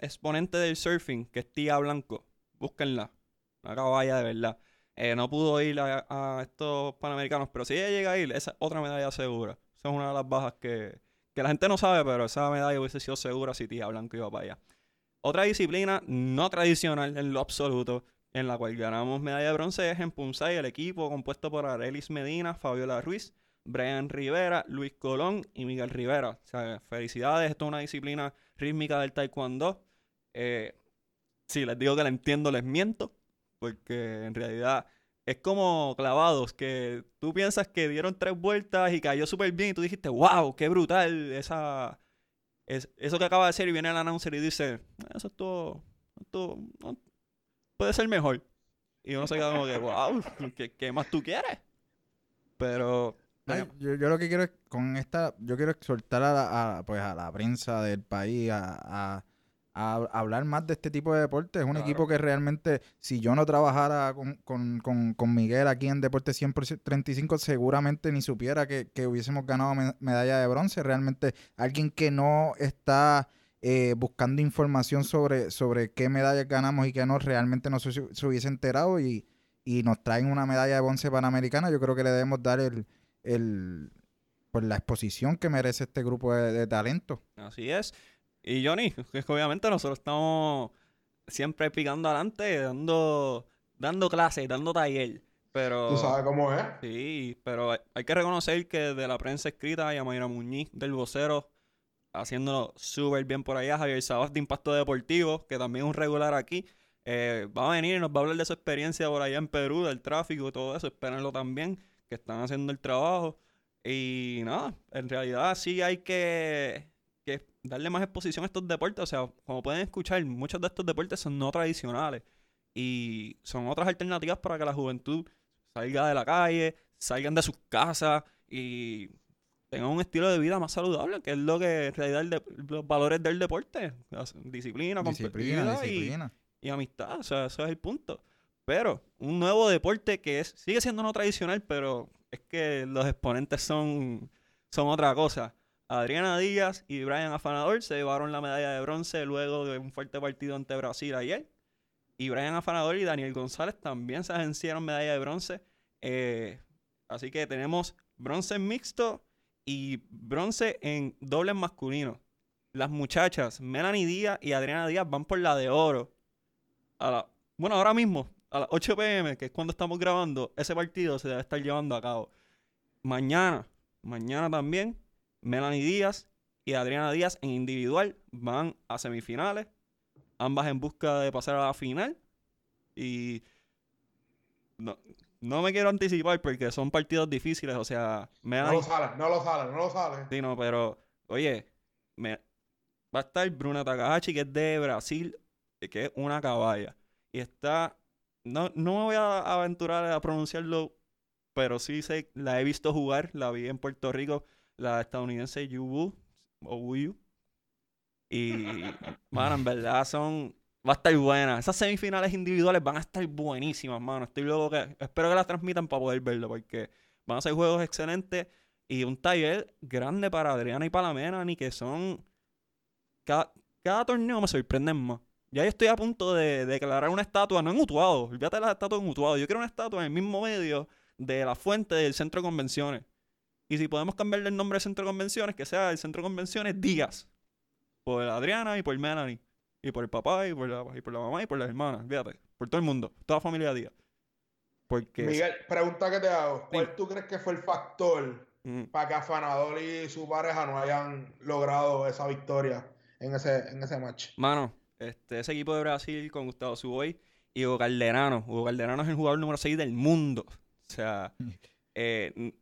exponente del surfing, que es Tía Blanco, búsquenla, una caballa de verdad. Eh, no pudo ir a, estos panamericanos, pero si ella llega a ir, esa es otra medalla segura. Esa es una de las bajas que, que la gente no sabe, pero esa medalla hubiese sido segura si Tía Blanco iba para allá. Otra disciplina no tradicional en lo absoluto, en la cual ganamos medalla de bronce, es en Punsay, el equipo compuesto por Arelis Medina, Fabiola Ruiz, Brian Rivera, Luis Colón y Miguel Rivera. Felicidades, esto es una disciplina rítmica del taekwondo. Eh, si les digo que la entiendo, les miento, porque en realidad es como clavados, que tú piensas que dieron tres vueltas y cayó súper bien y tú dijiste, wow, qué brutal esa... Es, eso que acaba de hacer y viene el announcer y dice, eso es todo, no, puede ser mejor. Y uno se queda como que, wow, ¿qué, qué más tú quieres? Pero Ay, yo, yo lo que quiero es, con esta, yo quiero exhortar a la, a, pues, a la prensa del país a, a- a hablar más de este tipo de deportes. Es un Claro. equipo que realmente, si yo no trabajara con, con, con, con Miguel aquí en Deporte 135, seguramente ni supiera que, que hubiésemos ganado me- medalla de bronce. Realmente alguien que no está eh, buscando información sobre, sobre qué medallas ganamos y qué no, realmente no se, se hubiese enterado y, y nos traen una medalla de bronce panamericana. Yo creo que le debemos dar el, el pues la exposición que merece este grupo de, de talento. Así es. Y Johnny, es que obviamente nosotros estamos siempre picando adelante, dando, dando clases, dando taller. Pero Tú sabes cómo es. sí, pero hay, hay que reconocer que de la prensa escrita, Yamaira Muñiz del vocero, haciéndolo súper bien por allá, Javier Sabas de Impacto Deportivo, que también es un regular aquí, eh, va a venir y nos va a hablar de su experiencia por allá en Perú, del tráfico y todo eso, espérenlo también, que están haciendo el trabajo. Y nada, en realidad sí hay que, que darle más exposición a estos deportes. O sea, como pueden escuchar, muchos de estos deportes son no tradicionales y son otras alternativas para que la juventud salga de la calle, salgan de sus casas y tengan un estilo de vida más saludable, que es lo que en realidad el de- los valores del deporte, disciplina, Disciplina, competitividad y, disciplina. y amistad, o sea, ese es el punto. Pero un nuevo deporte que es sigue siendo no tradicional, pero es que los exponentes son, son otra cosa. Adriana Díaz y Brian Afanador se llevaron la medalla de bronce luego de un fuerte partido ante Brasil ayer. Y Brian Afanador y Daniel González también se agenciaron medalla de bronce. Eh, así que tenemos bronce mixto y bronce en doble masculino. Las muchachas, Melanie Díaz y Adriana Díaz, van por la de oro. A la- bueno, ahora mismo, a las 8 pm, que es cuando estamos grabando, ese partido se debe estar llevando a cabo. Mañana, mañana también, Melanie Díaz y Adriana Díaz en individual van a semifinales, ambas en busca de pasar a la final. Y no, no me quiero anticipar porque son partidos difíciles, o sea, No Melanie lo sale, no lo sale, no lo sale. Sí, no, pero, oye, me, va a estar Bruna Takahashi, que es de Brasil, eh, que es una caballa. Y está, no, no me voy a aventurar a pronunciarlo, pero sí sé, la he visto jugar, la vi en Puerto Rico, la estadounidense Yu o Wu Y, mano, en verdad son, va a estar buena. Esas semifinales individuales van a estar buenísimas, mano. Estoy loco que, espero que las transmitan para poder verlo, porque van a ser juegos excelentes. Y un taller grande para Adriana y para la Melanie, que son. Cada, cada torneo me sorprenden más. Ya yo estoy a punto de, de declarar una estatua, no en Utuado, olvídate de las estatuas en Utuado. Yo quiero una estatua en el mismo medio de la fuente del centro de convenciones. Y si podemos cambiarle el nombre del centro de convenciones, que sea el centro de convenciones Díaz. Por Adriana y por Melanie. Y por el papá y por la, y por la mamá y por las hermanas. Fíjate. Por todo el mundo. Toda la familia Díaz. Porque. Miguel, pregunta que te hago. ¿Cuál Sí. tú crees que fue el factor Mm. para que Afanador y su pareja no hayan logrado esa victoria en ese, en ese match? Mano, este, ese equipo de Brasil con Gustavo Suboy y Hugo Calderano. Hugo Calderano es el jugador número 6 del mundo. O sea, eh, n-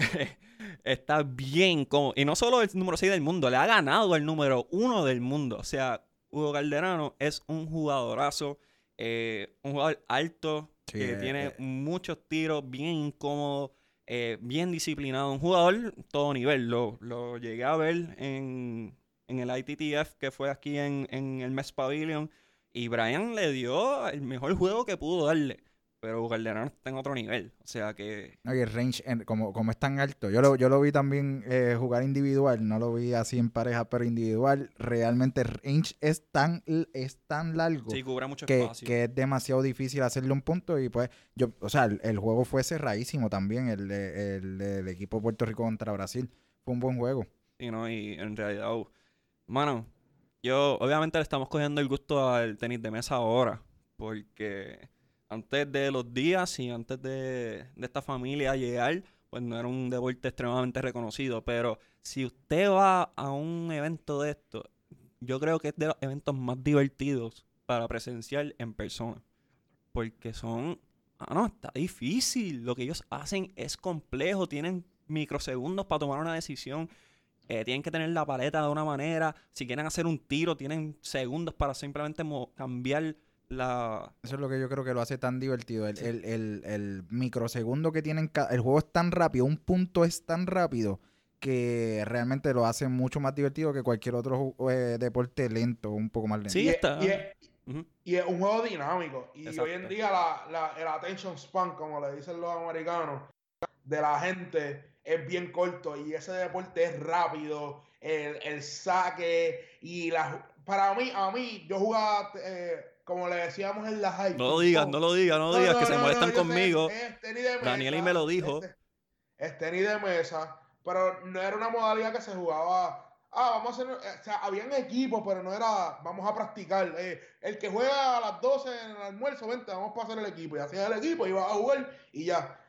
está bien como... Y no solo el número 6 del mundo, le ha ganado el número 1 del mundo. O sea, Hugo Calderano es un jugadorazo, eh, un jugador alto, Sí, que eh, tiene eh. muchos tiros, bien incómodo, bien disciplinado. Un jugador todo nivel. Lo, lo llegué a ver en, en el ITTF que fue aquí en, en el Mets Pavilion. Y Brian le dio el mejor juego que pudo darle. Pero Calderano está en otro nivel. O sea que No, y el range, en- como, como es tan alto, yo lo, yo lo vi también eh, jugar individual, no lo vi así en pareja, pero individual, realmente el range es tan, es tan largo sí cubre mucho que, espacio. que es demasiado difícil hacerle un punto y pues yo, o sea, el, el juego fue cerradísimo también, el, el del equipo de Puerto Rico contra Brasil, fue un buen juego. Sí, ¿no? Y en realidad, uh, mano, yo obviamente le estamos cogiendo el gusto al tenis de mesa ahora, porque antes de los días y antes de, esta familia llegar, pues no era un deporte extremadamente reconocido, pero si usted va a un evento de esto, yo creo que es de los eventos más divertidos para presenciar en persona, porque son, ah, no, está difícil, lo que ellos hacen es complejo, tienen microsegundos para tomar una decisión. Eh, tienen que tener la paleta de una manera. Si quieren hacer un tiro, tienen segundos para simplemente cambiar la. Eso es lo que yo creo que lo hace tan divertido. El, el, el, el microsegundo que tienen. El juego es tan rápido, un punto es tan rápido que realmente lo hace mucho más divertido que cualquier otro eh, deporte lento, un poco más lento. Sí, y, es- está. y es, Ujú. y es un juego dinámico. Y Exacto. hoy en día la, la- el attention span, como le dicen los americanos, de la gente es bien corto. Y ese deporte es rápido. El, el saque y la... Para mí, a mí, yo jugaba, eh, como le decíamos en la high. No lo digas, no lo digas, no lo digas, que se molestan conmigo. es tenis de Daniel y mesa, me lo dijo. Es, es tenis de mesa, pero no era una modalidad que se jugaba. Ah, vamos a hacer. O sea, habían equipos, pero no era. Vamos a practicar. eh, el que juega a las 12 en el almuerzo, vente, vamos a hacer el equipo. Y hacías el equipo, ibas a jugar y ya.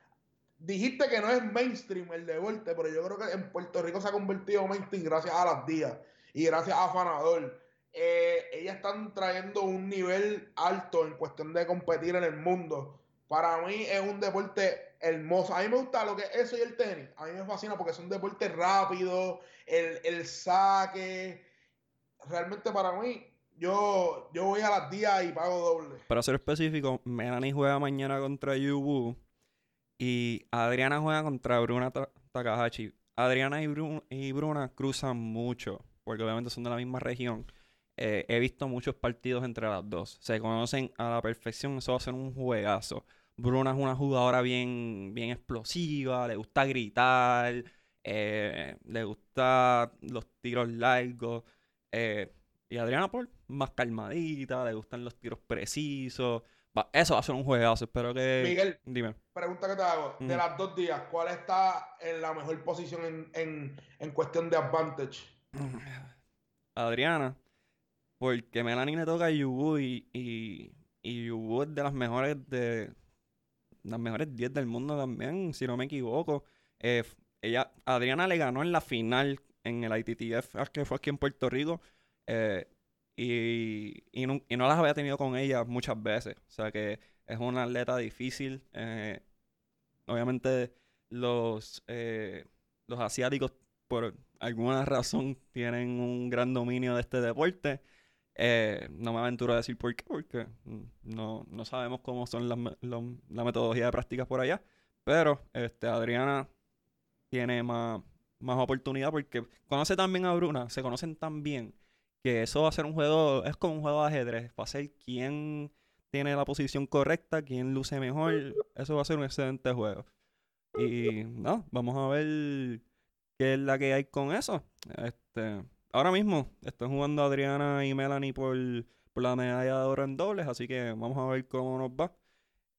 Dijiste que no es mainstream el deporte, pero yo creo que en Puerto Rico se ha convertido mainstream gracias a las días y gracias a Fanador. Eh, ellas están trayendo un nivel alto en cuestión de competir en el mundo. Para mí es un deporte hermoso. A mí me gusta lo que es eso y el tenis. A mí me fascina porque son deportes rápidos, el, el saque. Realmente para mí, yo, yo voy a las días y pago doble. Para ser específico, Melanie juega mañana contra Yubu y Adriana juega contra Bruna Ta- Takahashi. Adriana y, Bru- y Bruna cruzan mucho, porque obviamente son de la misma región. Eh, he visto muchos partidos entre las dos. Se conocen a la perfección, eso va a ser un juegazo. Bruna es una jugadora bien, bien explosiva, le gusta gritar, eh, le gusta los tiros largos. eh, y Adriana Paul, más calmadita, le gustan los tiros precisos. Va- eso va a ser un juegazo, espero que... Miguel, Dime. pregunta que te hago. De las dos días, ¿cuál está en la mejor posición en, en, en cuestión de advantage? Adriana, porque Melanie le toca a Yubu y, y, y Yubu es de las mejores de las mejores 10 del mundo también, si no me equivoco. Eh, ella, Adriana le ganó en la final en el ITTF, ah, que fue aquí en Puerto Rico, eh, y, y, no, y no las había tenido con ella muchas veces. O sea que es una atleta difícil. eh, obviamente los, eh, los asiáticos por alguna razón tienen un gran dominio de este deporte. Eh, no me aventuro a decir por qué, porque no, no sabemos cómo son las lo- la metodología de prácticas por allá. Pero este, Adriana tiene más, más oportunidad porque conoce también a Bruna, se conocen tan bien que eso va a ser un juego, es como un juego de ajedrez, va a ser quién tiene la posición correcta, quién luce mejor, eso va a ser un excelente juego. Y no, vamos a ver qué es la que hay con eso. Este, ahora mismo están jugando Adriana y Melanie por, la medalla de oro en dobles, así que vamos a ver cómo nos va.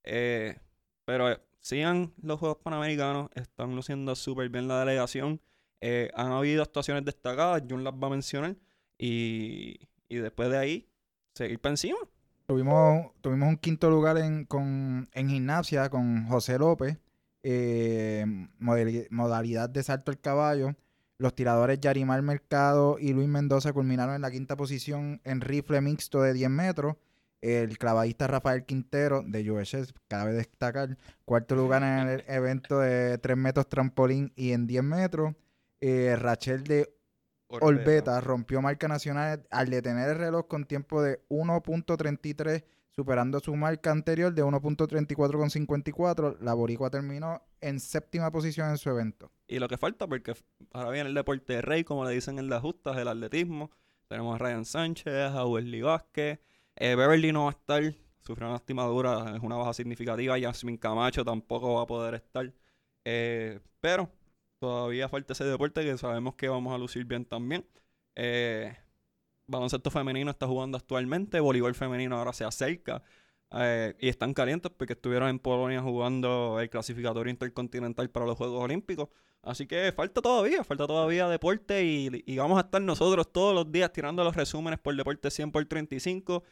Eh, pero eh, sigan los Juegos Panamericanos, están luciendo súper bien la delegación. Eh, han habido actuaciones destacadas, Jun las va a mencionar. Y, después de ahí, seguir para encima. Tuvimos, un quinto lugar en, en gimnasia con José López, eh, modali- modalidad de salto al caballo. Los tiradores Yarimar Mercado y Luis Mendoza culminaron en la quinta posición en rifle mixto de 10 metros. El clavadista Rafael Quintero de USS, cabe destacar, cuarto lugar en el evento de 3 metros trampolín y en 10 metros. Eh, Rachel de Orbeta rompió marca nacional al detener el reloj con tiempo de 1.33, superando su marca anterior de 1.34,54. La Boricua terminó en séptima posición en su evento. Y lo que falta, porque ahora viene el deporte de rey, como le dicen en las justas, el atletismo. Tenemos a Ryan Sánchez, a Wesley Vázquez. Eh, Beverly no va a estar, sufrió una lastimadura, es una baja significativa. Yasmin Camacho tampoco va a poder estar. Eh, pero todavía falta ese deporte que sabemos que vamos a lucir bien también. Eh, baloncesto femenino está jugando actualmente, voleibol femenino ahora se acerca y están calientes porque estuvieron en Polonia jugando el clasificatorio intercontinental para los Juegos Olímpicos. Así que falta todavía, falta todavía deporte y, y vamos a estar nosotros todos los días tirando los resúmenes por deporte 100 por 35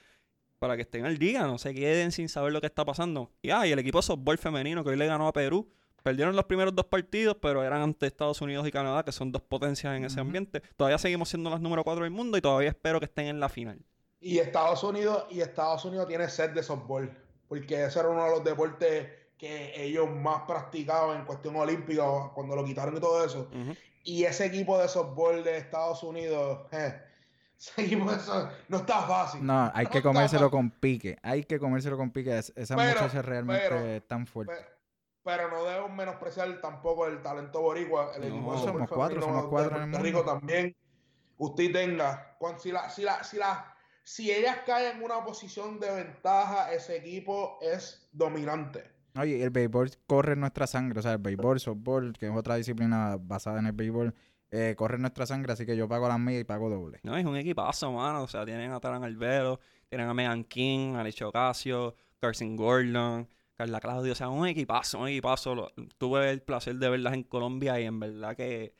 para que estén al día, no se queden sin saber lo que está pasando. Y, ah, y el equipo de softball femenino que hoy le ganó a Perú Perdieron los primeros dos partidos, pero eran ante Estados Unidos y Canadá, que son dos potencias en ese ambiente. Todavía seguimos siendo las número cuatro del mundo y todavía espero que estén en la final. Y Estados Unidos, y Estados Unidos tiene sed de softball, porque ese era uno de los deportes que ellos más practicaban en cuestión olímpica cuando lo quitaron y todo eso. Y ese equipo de softball de Estados Unidos, eh, ese equipo de no está fácil. No, hay que comérselo con pique. Hay que comérselo con pique. Esa muchacha realmente es tan fuerte pero no debemos menospreciar tampoco el talento boricua. El equipo somos cuatro, somos cuatro en el mundo. Rico también. Usted tenga, si, la, si, la, si, la, si ellas caen en una posición de ventaja, ese equipo es dominante. Oye, el béisbol corre nuestra sangre, o sea, el béisbol, softball, que es otra disciplina basada en el béisbol, eh, corre nuestra sangre, así que yo pago las mías y pago doble. No, es un equipazo, mano, o sea, tienen a Taran Albero, tienen a Megan King, Alicia Ocasio, Carson Gordon, Carla Claudio, o sea, un equipazo, un equipazo. tuve el placer de verlas en Colombia y en verdad que.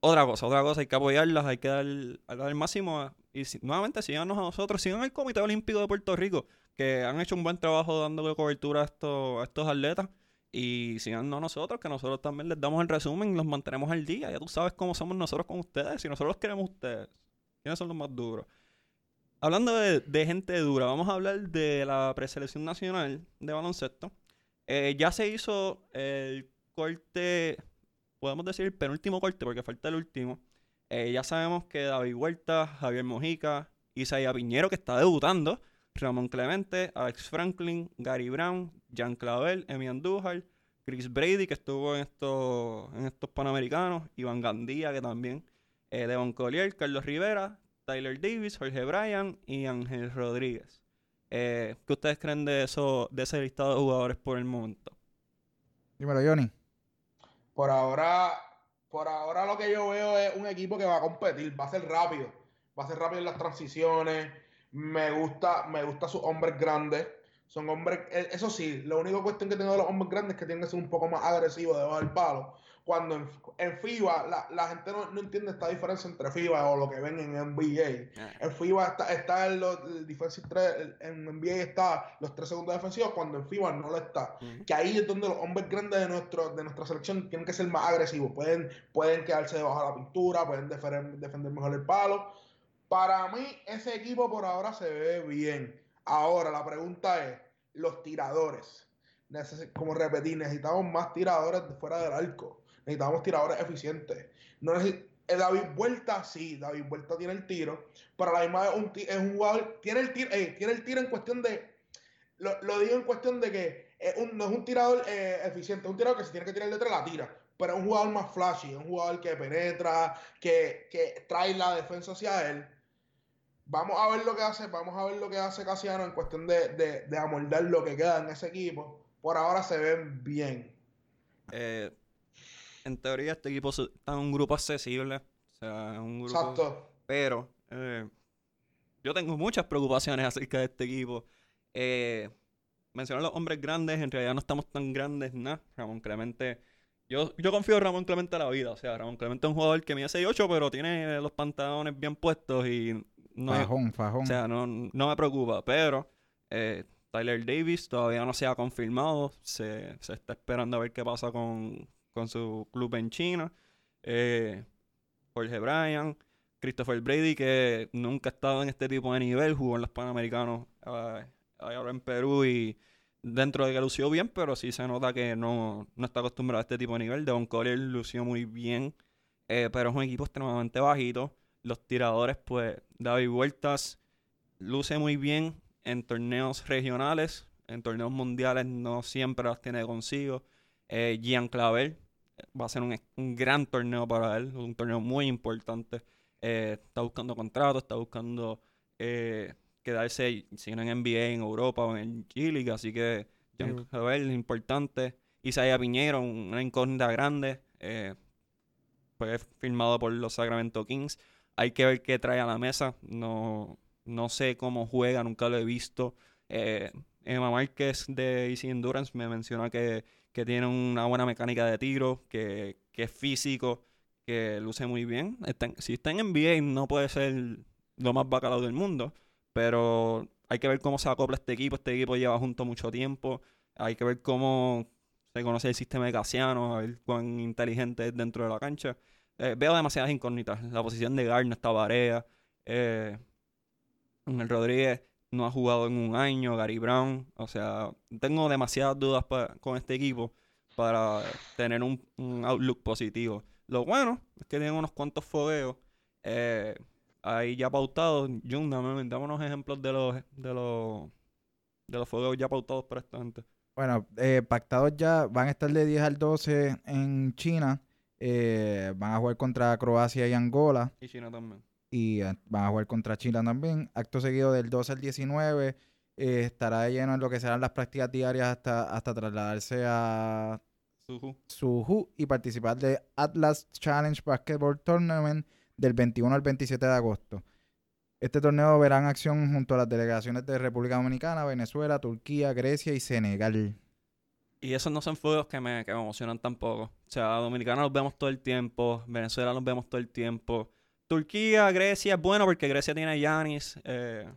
Otra cosa, otra cosa, hay que apoyarlas, hay que dar, el máximo. Y nuevamente, síganos a nosotros, sigan al Comité Olímpico de Puerto Rico, que han hecho un buen trabajo dando cobertura a estos, estos atletas. Y síganos a nosotros, que nosotros también les damos el resumen y los mantenemos al día. Ya tú sabes cómo somos nosotros con ustedes. Si nosotros queremos ustedes, ¿quiénes son los más duros? Hablando de, gente dura, vamos a hablar de la preselección nacional de baloncesto. Eh, ya se hizo el corte, podemos decir el penúltimo corte porque falta el último. Eh, ya sabemos que David Huerta, Javier Mojica, Isaiah Piñero que está debutando, Ramón Clemente, Alex Franklin, Gary Brown, Jan Clavel, Emi Andújar, Chris Brady que estuvo en estos, en estos Panamericanos, Iván Gandía que también, eh, Devon Collier, Carlos Rivera, Tyler Davis, Jorge Bryan y Ángel Rodríguez. Eh, ¿Qué ustedes creen de eso, de ese listado de jugadores por el momento? Dímelo, Johnny. Por ahora, por ahora lo que yo veo es un equipo que va a competir, va a ser rápido, va a ser rápido en las transiciones. Me gusta, me gusta sus hombres grandes. Son hombres, eh, eso sí, la única cuestión que tengo de los hombres grandes es que tienen que ser un poco más agresivos debajo del palo cuando en, FIBA la, gente no, entiende esta diferencia entre FIBA o lo que ven en NBA. Ah. En FIBA está, está el, defensive 3, en NBA está los tres segundos defensivos, cuando en FIBA no lo está. Que ahí es donde los hombres grandes de, nuestro, de nuestra selección tienen que ser más agresivos. Pueden, pueden quedarse debajo de la pintura, pueden defender, defender mejor el palo. Para mí, ese equipo por ahora se ve bien. Ahora, la pregunta es, los tiradores. como repetí, necesitamos más tiradores fuera del arco necesitamos tiradores eficientes. No eh, David Vuelta, sí, David Vuelta tiene el tiro, pero la misma vez es un jugador, tiene el tiro, eh, tiene el tiro en cuestión de, lo, digo en cuestión de que no es un tirador eh, eficiente, es un tirador que se tiene que tirar detrás la tira, pero es un jugador más flashy, es un jugador que penetra, que, que trae la defensa hacia él. Vamos a ver lo que hace, vamos a ver lo que hace Casiano en cuestión de, de, de amoldar lo que queda en ese equipo. Por ahora se ven bien. Eh, en teoría este equipo está en un grupo accesible. O sea, un grupo... Exacto. Pero eh, yo tengo muchas preocupaciones acerca de este equipo. Eh, mencionar los hombres grandes, en realidad no estamos tan grandes, nada. Ramón Clemente... Yo, yo confío en Ramón Clemente a la vida. O sea, Ramón Clemente es un jugador que mide 6'8, pero tiene los pantalones bien puestos y... No fajón, fajón. O sea, no, me preocupa. Pero eh, Tyler Davis todavía no se ha confirmado. Se, se está esperando a ver qué pasa con, con su club en China. Eh, Jorge Bryan, Christopher Brady, que nunca ha estado en este tipo de nivel, jugó en los Panamericanos uh, ahora en Perú y dentro de que lució bien, pero sí se nota que no, está acostumbrado a este tipo de nivel. Devon Collier lució muy bien. eh, pero es un equipo extremadamente bajito. Los tiradores, pues, David Vueltas luce muy bien en torneos regionales, en torneos mundiales no siempre las tiene consigo. Eh, Gian Clavel eh, va a ser un, un, gran torneo para él, un torneo muy importante. Eh, está buscando contratos, está buscando eh, quedarse, si no en NBA, en Europa o en G-League, así que Gian Sí. Clavel, importante. Isaiah Piñero, una incógnita grande, fue firmado por los Sacramento Kings. Hay que ver qué trae a la mesa. No, no sé cómo juega, nunca lo he visto. Eh, Emma Márquez de Easy Endurance me menciona que, que tiene una buena mecánica de tiro, que, que es físico, que luce muy bien. Está si está en NBA no puede ser lo más bacalao del mundo, pero hay que ver cómo se acopla este equipo. Este equipo lleva junto mucho tiempo. Hay que ver cómo se conoce el sistema de Casiano, a ver cuán inteligente es dentro de la cancha. Eh, veo demasiadas incógnitas. La posición de no está Barea. Eh, el Rodríguez no ha jugado en un año. Gary Brown. O sea, tengo demasiadas dudas con este equipo para tener un, outlook positivo. Lo bueno es que tienen unos cuantos fogueos. eh, ahí ya pautados. Jun, dame, dame unos ejemplos de los, de los, de los fogueos ya pautados para esta gente. Bueno, eh, pactados ya van a estar de 10 al 12 en China. Eh, van a jugar contra Croacia y Angola. Y China también. Y eh, van a jugar contra Chile también. Acto seguido del 12 al 19 eh, estará lleno en lo que serán las prácticas diarias hasta, hasta trasladarse a. Suhu y participar de Atlas Challenge Basketball Tournament del 21 al 27 de agosto. Este torneo verá en acción junto a las delegaciones de República Dominicana, Venezuela, Turquía, Grecia y Senegal. Y esos no son fuegos que me, que me emocionan tampoco. O sea, Dominicana los vemos todo el tiempo, Venezuela los vemos todo el tiempo. Turquía, Grecia es bueno porque Grecia tiene a Yanis. eh,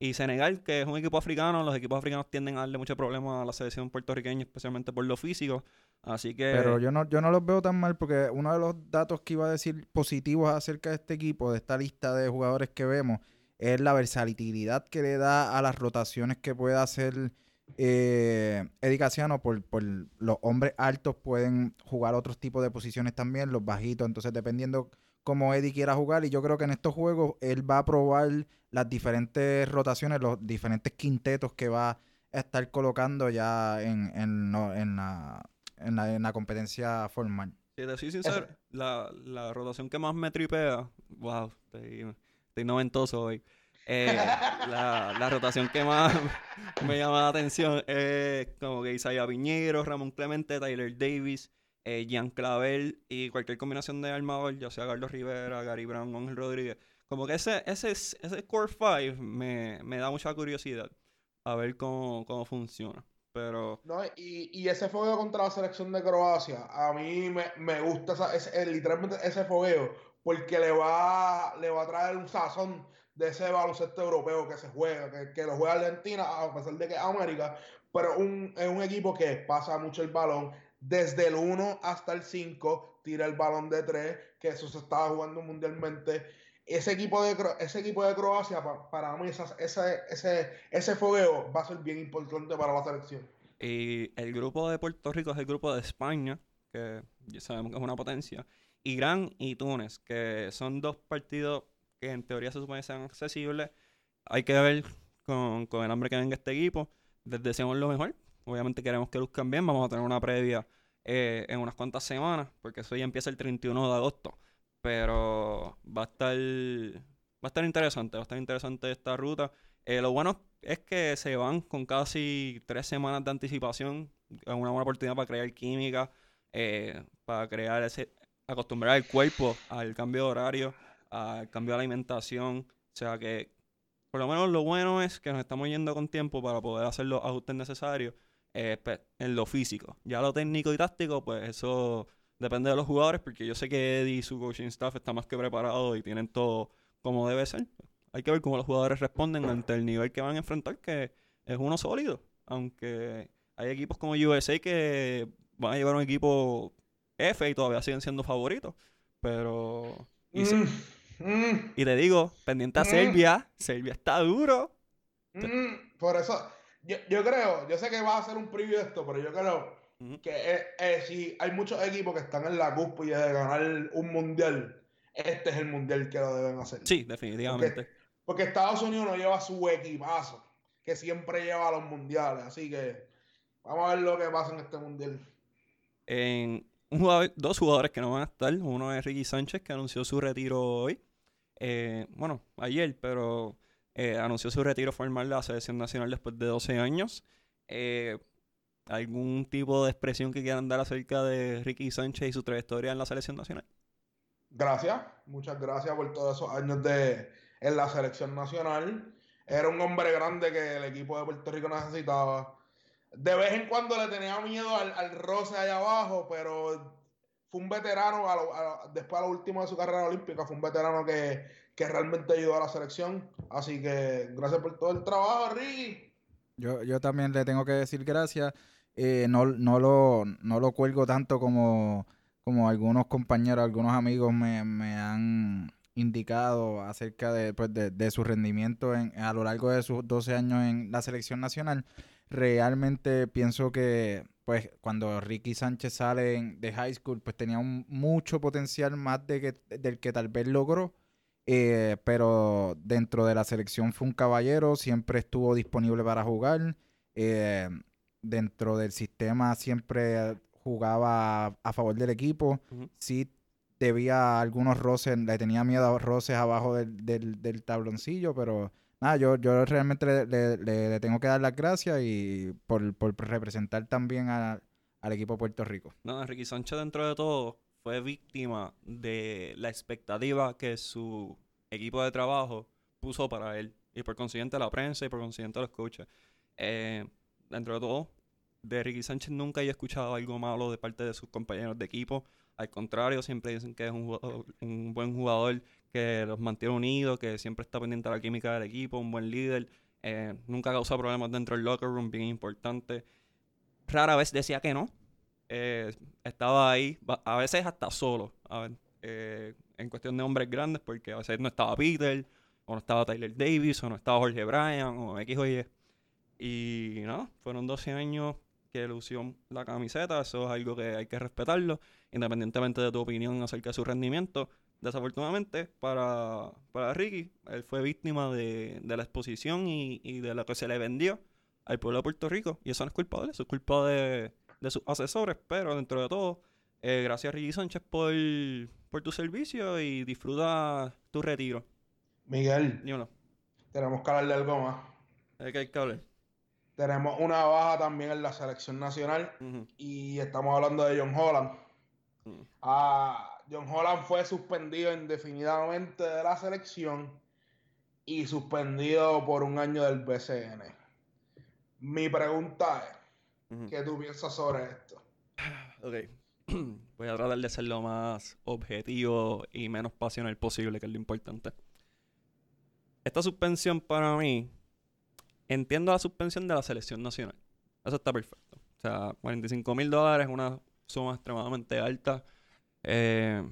y Senegal, que es un equipo africano, los equipos africanos tienden a darle mucho problema a la selección puertorriqueña, especialmente por lo físico. Así que... Pero yo no, yo no los veo tan mal porque uno de los datos que iba a decir positivos acerca de este equipo, de esta lista de jugadores que vemos, es la versatilidad que le da a las rotaciones que puede hacer eh, Eddie Casiano. Por, por los hombres altos pueden jugar otros tipos de posiciones también, los bajitos. Entonces, dependiendo cómo Eddie quiera jugar, y yo creo que en estos juegos él va a probar las diferentes rotaciones, los diferentes quintetos que va a estar colocando ya en, en, no- en la, en, la, en la competencia formal. Si te soy sincero, la, la rotación que más me tripea, wow, estoy, estoy noventoso hoy. Eh, la, rotación que más me llama la atención es como que Isaiah Piñero, Ramón Clemente, Tyler Davis, eh, Gian Clavel y cualquier combinación de armador, ya sea Carlos Rivera, Gary Brown, Ángel Rodríguez. Como que ese, ese, ese core 5 me, me da mucha curiosidad a ver cómo, cómo funciona. Pero No, y, y ese fogueo contra la selección de Croacia, a mí me, me gusta ese- eh, literalmente ese fogueo, porque le va, le va a traer un sazón de ese baloncesto europeo que se juega, que, que lo juega Argentina, a pesar de que es América, pero un, es un equipo que pasa mucho el balón, desde el 1 hasta el 5, tira el balón de 3, que eso se estaba jugando mundialmente. Ese equipo de, ese equipo de Croacia, pa- para mí, esas- ese, ese, ese fogueo va a ser bien importante para la selección. Y el grupo de Puerto Rico es el grupo de España, que ya sabemos que es una potencia. Irán y Túnez, que son dos partidos que en teoría se supone que sean accesibles. Hay que ver con, con el hambre que venga este equipo. Les deseamos lo mejor. Obviamente queremos que luzcan bien. Vamos a tener una previa eh, en unas cuantas semanas, porque eso ya empieza el 31 de agosto. Pero va a estar, va a estar interesante, va a estar interesante esta ruta. Eh, lo bueno es que se van con casi tres semanas de anticipación. Es una buena oportunidad para crear química, eh, para crear ese, acostumbrar el cuerpo al cambio de horario, al cambio de alimentación. O sea que, por lo menos lo bueno es que nos estamos yendo con tiempo para poder hacer los ajustes necesarios eh, pe- en lo físico. Ya lo técnico y táctico, pues eso depende de los jugadores, porque yo sé que Eddie y su coaching staff está más que preparado y tienen todo como debe ser. Hay que ver cómo los jugadores responden ante el nivel que van a enfrentar, que es uno sólido. Aunque hay equipos como USA que van a llevar un equipo F y todavía siguen siendo favoritos. Pero. Y, se- Mm, mm, y te digo, pendiente a Mm. Serbia. Serbia está duro. mm. Por eso, yo, yo creo, yo sé que va a ser un preview de esto, pero yo creo que eh, eh, si hay muchos equipos que están en la cúspide de ganar un mundial, este es el mundial que lo deben hacer. Sí, definitivamente. Porque Estados Unidos no lleva su equipazo, que siempre lleva a los mundiales. Así que vamos a ver lo que pasa en este mundial. En un jugador- dos jugadores que no van a estar. Uno es Ricky Sánchez, que anunció su retiro hoy. Eh, bueno, ayer, pero eh, anunció su retiro formal de la selección nacional después de 12 años. Eh, ¿Algún tipo de expresión que quieran dar acerca de Ricky Sánchez y su trayectoria en la selección nacional? Gracias, muchas gracias por todos esos años de, en la selección nacional. Era un hombre grande que el equipo de Puerto Rico necesitaba. De vez en cuando le tenía miedo al, al roce allá abajo, pero fue un veterano, a lo- a- después a lo último de su carrera olímpica, fue un veterano que, que realmente ayudó a la selección. Así que gracias por todo el trabajo, Ricky. Yo, yo también le tengo que decir gracias. Eh, no, no, lo, no lo cuelgo tanto como, como algunos compañeros, algunos amigos me, me han indicado acerca de, pues, de, de su rendimiento en, a lo largo de sus 12 años en la selección nacional. Realmente pienso que pues cuando Ricky Sánchez sale en- de high school, pues tenía un, mucho potencial más de que, del que tal vez logró. Eh, pero dentro de la selección fue un caballero, siempre estuvo disponible para jugar. eh, dentro del sistema siempre jugaba a, a favor del equipo. Ujú. Sí debía algunos roces, le tenía miedo a roces abajo del, del- del tabloncillo, pero nada, yo, yo realmente le, le- tengo que dar las gracias y por, por representar también a- al equipo de Puerto Rico. No, Ricky Sánchez dentro de todo fue víctima de la expectativa que su equipo de trabajo puso para él. Y por consiguiente la prensa y por consiguiente los coaches. Eh, dentro de todo, de Ricky Sánchez nunca he escuchado algo malo de parte de sus compañeros de equipo. Al contrario, siempre dicen que es un, jugador- un buen jugador que los mantiene unidos, que siempre está pendiente de la química del equipo, un buen líder. eh, nunca causa problemas dentro del locker room, bien importante. Rara vez decía que no. Eh, estaba ahí, a veces hasta solo, eh, en cuestión de hombres grandes, porque a veces no estaba Peter, o no estaba Tyler Davis, o no estaba Jorge Bryan, o X o Y. Y no, fueron 12 años que lució la camiseta, eso es algo que hay que respetarlo, independientemente de tu opinión acerca de su rendimiento. Desafortunadamente, para, para Ricky, él fue víctima de, de la exposición y, y de lo que se le vendió al pueblo de Puerto Rico. Y eso no es culpa de él, eso es culpa de, de sus asesores. Pero dentro de todo, eh, gracias Ricky Sánchez por, por tu servicio y disfruta tu retiro. Miguel, Dímelo. tenemos que hablar de algo más. ¿De qué hay que hablar? Tenemos una baja también en la selección nacional y estamos hablando de John Holland. Mm. Ah, John Holland fue suspendido indefinidamente de la selección y suspendido por un año del BCN. Mi pregunta es. ¿qué tú piensas sobre esto? Ok. Voy a tratar de ser lo más objetivo y menos pasional posible, que es lo importante. Esta suspensión para mí, entiendo la suspensión de la selección nacional. Eso está perfecto. O sea, 45 mil dólares es una suma extremadamente alta. Eh,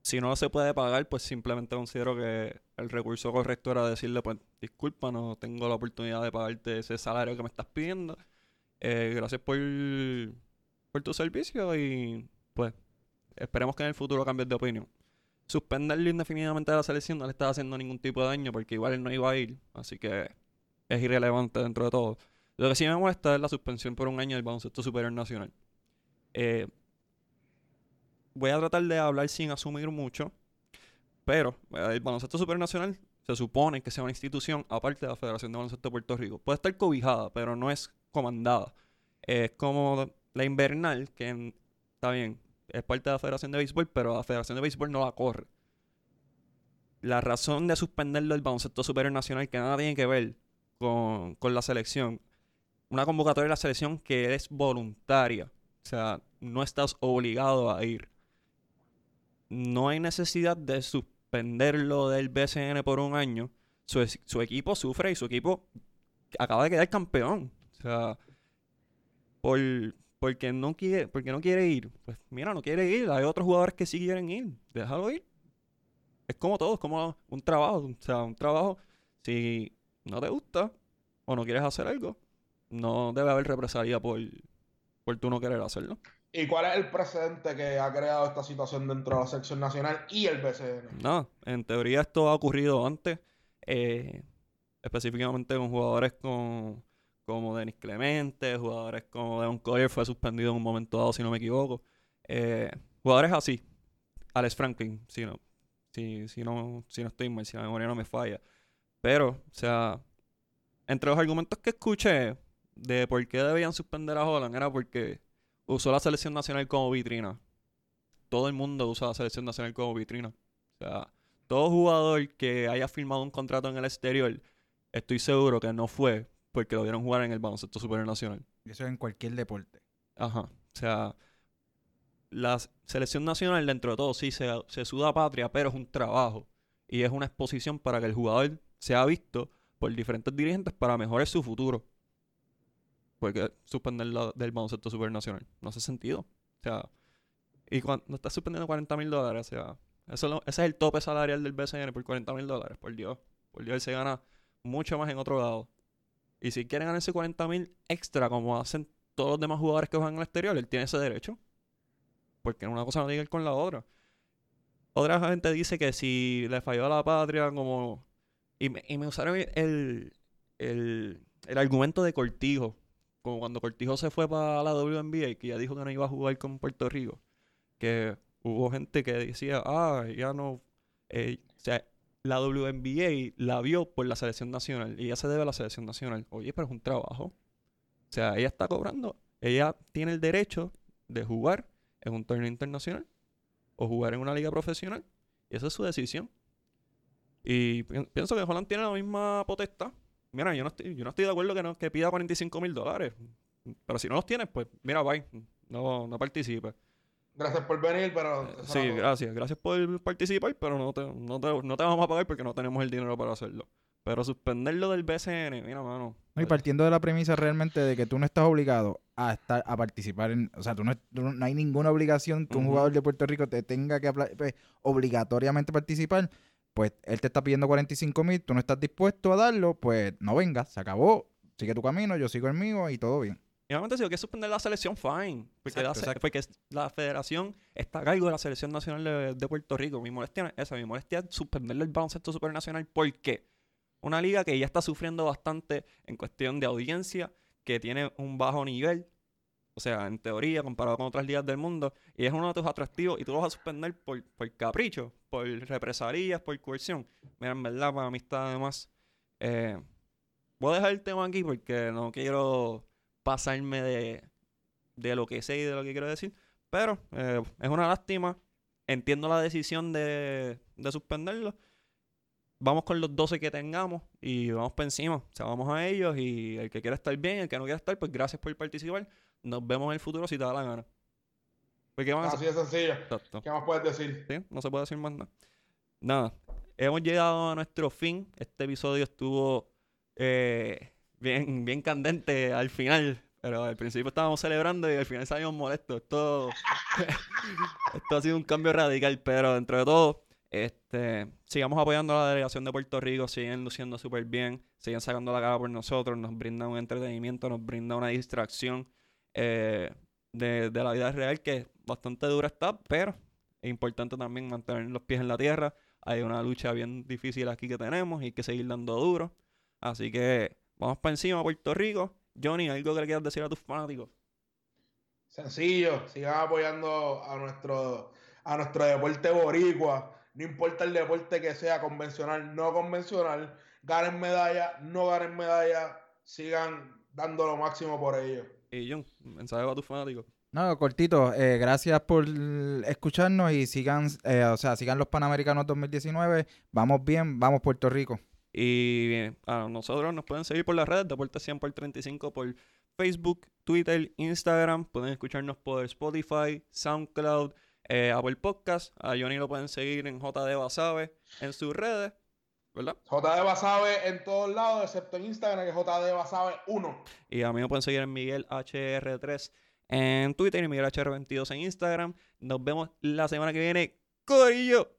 si no se puede pagar, pues simplemente considero que el recurso correcto era decirle, pues, disculpa, no tengo la oportunidad de pagarte ese salario que me estás pidiendo. Eh, gracias por, tu servicio y pues esperemos que en el futuro cambies de opinión. Suspenderlo indefinidamente de la selección no le está haciendo ningún tipo de daño porque igual él no iba a ir, así que es irrelevante dentro de todo. Lo que sí me molesta es la suspensión por un año del baloncesto superior nacional. Eh, voy a tratar de hablar sin asumir mucho, pero eh, el baloncesto superior nacional se supone que sea una institución aparte de la Federación de Baloncesto de Puerto Rico. Puede estar cobijada, pero no es comandada. Es como la invernal, que está bien, es parte de la Federación de Béisbol, pero la Federación de Béisbol no la corre. La razón de suspenderlo del baloncesto superior nacional, que nada tiene que ver con, con la selección, una convocatoria de la selección que es voluntaria, o sea, no estás obligado a ir. No hay necesidad de suspenderlo del BCN por un año. Su, su equipo sufre y su equipo acaba de quedar campeón. O sea, por, porque, no quiere, porque no quiere ir. Pues mira, no quiere ir. Hay otros jugadores que sí quieren ir. Déjalo ir. Es como todo, es como un trabajo. O sea, un trabajo, si no te gusta o no quieres hacer algo, no debe haber represalia por, por tú no querer hacerlo. ¿Y cuál es el precedente que ha creado esta situación dentro de la selección nacional y el BCN? No, en teoría esto ha ocurrido antes, eh, específicamente con jugadores con, como Denis Clemente, jugadores como Devon Collier fue suspendido en un momento dado, si no me equivoco. Eh, jugadores así, Alex Franklin, si no, si, si, no, si no estoy mal, si la memoria no me falla. Pero, o sea, entre los argumentos que escuché de por qué debían suspender a Holland era porque usó la selección nacional como vitrina. Todo el mundo usa la selección nacional como vitrina. O sea, todo jugador que haya firmado un contrato en el exterior, estoy seguro que no fue porque lo vieron jugar en el baloncesto superior nacional. Eso en cualquier deporte. Ajá. O sea, la selección nacional dentro de todo sí se, se suda patria, pero es un trabajo y es una exposición para que el jugador sea visto por diferentes dirigentes para mejorar su futuro. Porque suspender la, del baloncesto supernacional no hace sentido. O sea, y cuando estás suspendiendo 40 mil dólares, o sea, eso lo- ese es el tope salarial del BCN por 40 mil dólares, por Dios. Por Dios, él se gana mucho más en otro lado. Y si quiere ganarse 40 mil extra, como hacen todos los demás jugadores que juegan el exterior, él tiene ese derecho. Porque una cosa no tiene que ver con la otra. Otra gente dice que si le falló a la patria, como. Y me, y me usaron el, el, el argumento de Cortijo. Como cuando Cortijo se fue para la WNBA, que ya dijo que no iba a jugar con Puerto Rico. Que hubo gente que decía, ah, ya no. eh, o sea, la WNBA la vio por la selección nacional y ella se debe a la selección nacional. Oye, pero es un trabajo. O sea, ella está cobrando. Ella tiene el derecho de jugar en un torneo internacional o jugar en una liga profesional. Y esa es su decisión. Y pi- pienso que Holland tiene la misma potestad. Mira, yo no estoy, yo no estoy de acuerdo que, no, que pida 45 mil dólares. Pero si no los tienes, pues mira, bye. No, no participes. Gracias por venir, pero... eso Sí, gracias. Gracias por participar, pero no te, no, te, no te vamos a pagar porque no tenemos el dinero para hacerlo. Pero suspenderlo del BCN, mira, mano. No, y partiendo de la premisa realmente de que tú no estás obligado a estar a participar en, o sea, tú no, tú no no hay ninguna obligación que un jugador de Puerto Rico te tenga que pues, obligatoriamente participar, pues él te está pidiendo 45 mil, tú no estás dispuesto a darlo, pues no vengas, se acabó, sigue tu camino, yo sigo el mío y todo bien. Y obviamente si hay que suspender la selección, fine. Porque, la, Exacto, se- exacto. porque es- la federación está a cargo de la selección nacional de, de Puerto Rico. Mi molestia no es esa. Mi molestia es suspenderle el baloncesto supernacional. ¿Por qué? Una liga que ya está sufriendo bastante en cuestión de audiencia, que tiene un bajo nivel. O sea, en teoría, comparado con otras ligas del mundo. Y es uno de tus atractivos. Y tú lo vas a suspender por, por capricho, por represalias, por coerción. Mira, en verdad, para mí está además... Eh, voy a dejar el tema aquí porque no quiero pasarme de, de lo que sé y de lo que quiero decir. Pero eh, es una lástima. Entiendo la decisión de, de suspenderlo. Vamos con los 12 que tengamos y vamos por encima. O sea, vamos a ellos y el que quiera estar bien, el que no quiera estar, pues gracias por participar. Nos vemos en el futuro si te da la gana. Porque van a Así de sencillo. Exacto. ¿Qué más puedes decir? Sí, no se puede decir más nada. Nada. Hemos llegado a nuestro fin. Este episodio estuvo eh, bien, bien candente al final. Pero al principio estábamos celebrando y al final salimos molestos. Esto, esto ha sido un cambio radical. Pero dentro de todo, este, sigamos apoyando a la delegación de Puerto Rico. Siguen luciendo súper bien. Siguen sacando la cara por nosotros. Nos brindan un entretenimiento. Nos brinda una distracción eh, de, de la vida real que bastante dura está. Pero es importante también mantener los pies en la tierra. Hay una lucha bien difícil aquí que tenemos y hay que seguir dando duro. Así que vamos para encima, Puerto Rico. Johnny, ¿algo que le quieras decir a tus fanáticos? Sencillo, sigan apoyando a nuestro, a nuestro deporte boricua. No importa el deporte que sea, convencional, no convencional. Ganen medalla, no ganen medalla. Sigan dando lo máximo por ello. Y John, mensaje para tus fanáticos. No, cortito, eh, gracias por escucharnos y sigan, eh, o sea, sigan los Panamericanos 2019, vamos bien, vamos Puerto Rico. Y bien, a nosotros nos pueden seguir por las redes, Deporte 100 por 35 por Facebook, Twitter, Instagram. Pueden escucharnos por Spotify, SoundCloud, eh, Apple Podcast. A Johnny lo pueden seguir en JD Basabe en sus redes, ¿verdad? JD Basabe en todos lados, excepto en Instagram, que es JD Basabe 1. Y a mí me pueden seguir en Miguel HR3 en Twitter y Miguel HR22 en Instagram. Nos vemos la semana que viene. ¡Corillo!